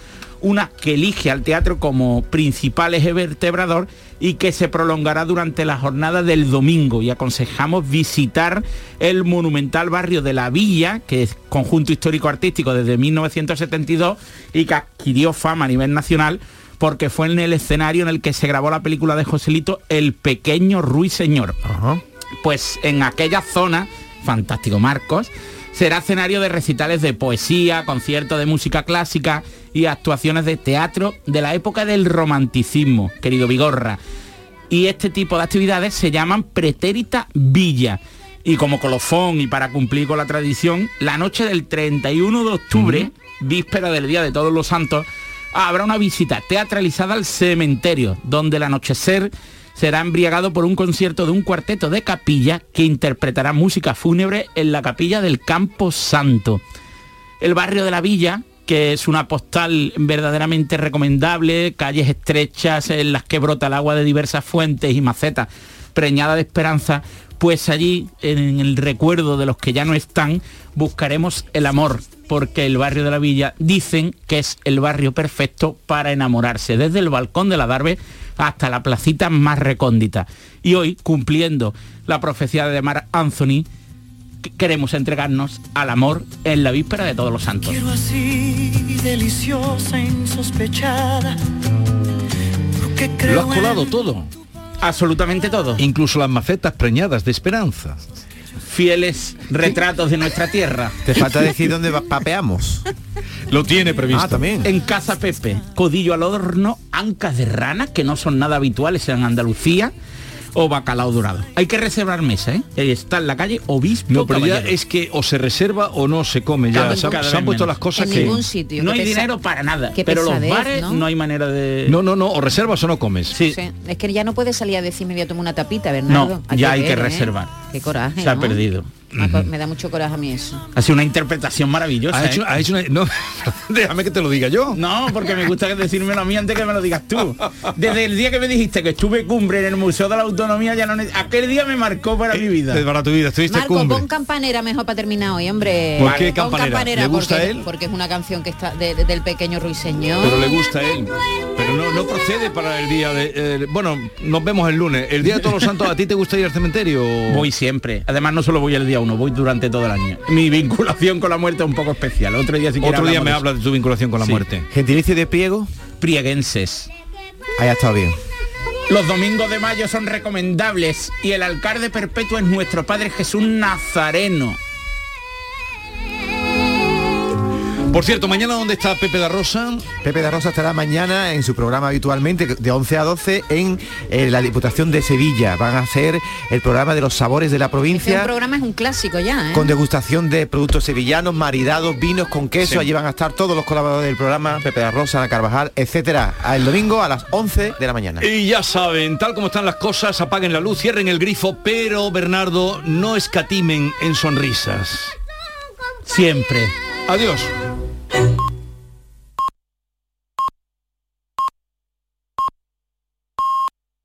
una que elige al teatro como principal eje vertebrador y que se prolongará durante la jornada del domingo y aconsejamos visitar el monumental barrio de la Villa, que es conjunto histórico artístico desde 1972 y que adquirió fama a nivel nacional porque fue en el escenario en el que se grabó la película de Joselito El pequeño ruiseñor. Pues en aquella zona, fantástico Marcos, será escenario de recitales de poesía, conciertos de música clásica y actuaciones de teatro de la época del romanticismo, querido Vigorra. Y este tipo de actividades se llaman pretérita villa. Y como colofón y para cumplir con la tradición, la noche del 31 de octubre, víspera del Día de Todos los Santos, habrá una visita teatralizada al cementerio, donde el anochecer será embriagado por un concierto de un cuarteto de capilla que interpretará música fúnebre en la capilla del Campo Santo. El barrio de la Villa, que es una postal verdaderamente recomendable, calles estrechas en las que brota el agua de diversas fuentes y macetas preñada de esperanza, pues allí, en el recuerdo de los que ya no están, buscaremos el amor, porque el barrio de la Villa dicen que es el barrio perfecto para enamorarse, desde el balcón de la Darbe hasta la placita más recóndita. Y hoy, cumpliendo la profecía de Mar Anthony, queremos entregarnos al amor en la víspera de todos los santos.
Quiero así, deliciosa, insospechada. Porque creo
Lo has colado todo.
Absolutamente todo.
Incluso las macetas preñadas de esperanza.
Fieles retratos de nuestra tierra.
Te falta decir dónde va- papeamos.
Lo tiene previsto.
Ah, también.
En Casa Pepe, codillo al horno, ancas de rana, que no son nada habituales en Andalucía, o bacalao dorado. Hay que reservar mesa, ¿eh? Ahí está en la calle Obispo
No, pero ya
Caballero.
es que o se reserva o no se come ya.
Cada-
se han,
cada
se
vez
han puesto
menos.
las cosas
En
que...
ningún sitio.
No
qué
hay
pesa-
dinero para nada,
qué
pero los
pesadez,
bares
¿no?
¿no? hay manera de...
No, no, no, o reservas o no comes.
Sí,
Sí, Es que ya no puedes salir a decirme voy a tomar una tapita, Bernardo.
no, ya hay que
¿eh?
reservar.
Qué coraje.
Se ha
¿no?
perdido.
Me da mucho coraje a mí eso.
Ha sido una interpretación maravillosa.
Ha hecho-
¿eh?
ha hecho una- no, déjame que te lo diga yo.
No, porque me gusta decírmelo a mí antes que me lo digas tú. Desde el día que me dijiste que estuve cumbre en el Museo de la Autonomía, ya no aquel día me marcó para mi vida.
Para tu vida, estuviste
Marco,
cumbre.
pon campanera mejor para terminar hoy, hombre.
¿Por qué Campanera? ¿Le gusta
porque,
él?
Porque es una canción que está de- de- del pequeño Ruiseñor.
Pero le gusta a él. Pero no, no procede para el día de... eh, bueno, nos vemos el lunes. El día de todos los santos, ¿a ti te gusta ir al cementerio?
Voy siempre. Además no solo voy el día uno, voy durante todo el año. Mi vinculación con la muerte es un poco especial. Otro día si
Otro día me
de
habla de tu vinculación con la
Sí.
muerte.
Gentilicio de priego.
Prieguenses.
Ahí ha estado bien.
Los domingos de mayo son recomendables y el alcalde perpetuo es nuestro Padre Jesús Nazareno.
Por cierto, mañana ¿dónde está Pepe da Rosa?
Pepe da Rosa estará mañana en su programa habitualmente de 11 a 12 en eh, la Diputación de Sevilla. Van a hacer el programa de los sabores de la
Este
provincia.
programa es un clásico ya, ¿eh?
Con degustación de productos sevillanos, maridados, vinos con queso.
Sí.
Allí van a estar todos los colaboradores del programa, Pepe da Rosa, Ana Carvajal, etcétera. El domingo a las 11 de la mañana.
Y ya saben, tal como están las cosas, apaguen la luz, cierren el grifo, pero Bernardo, no escatimen en sonrisas.
Siempre.
Adiós.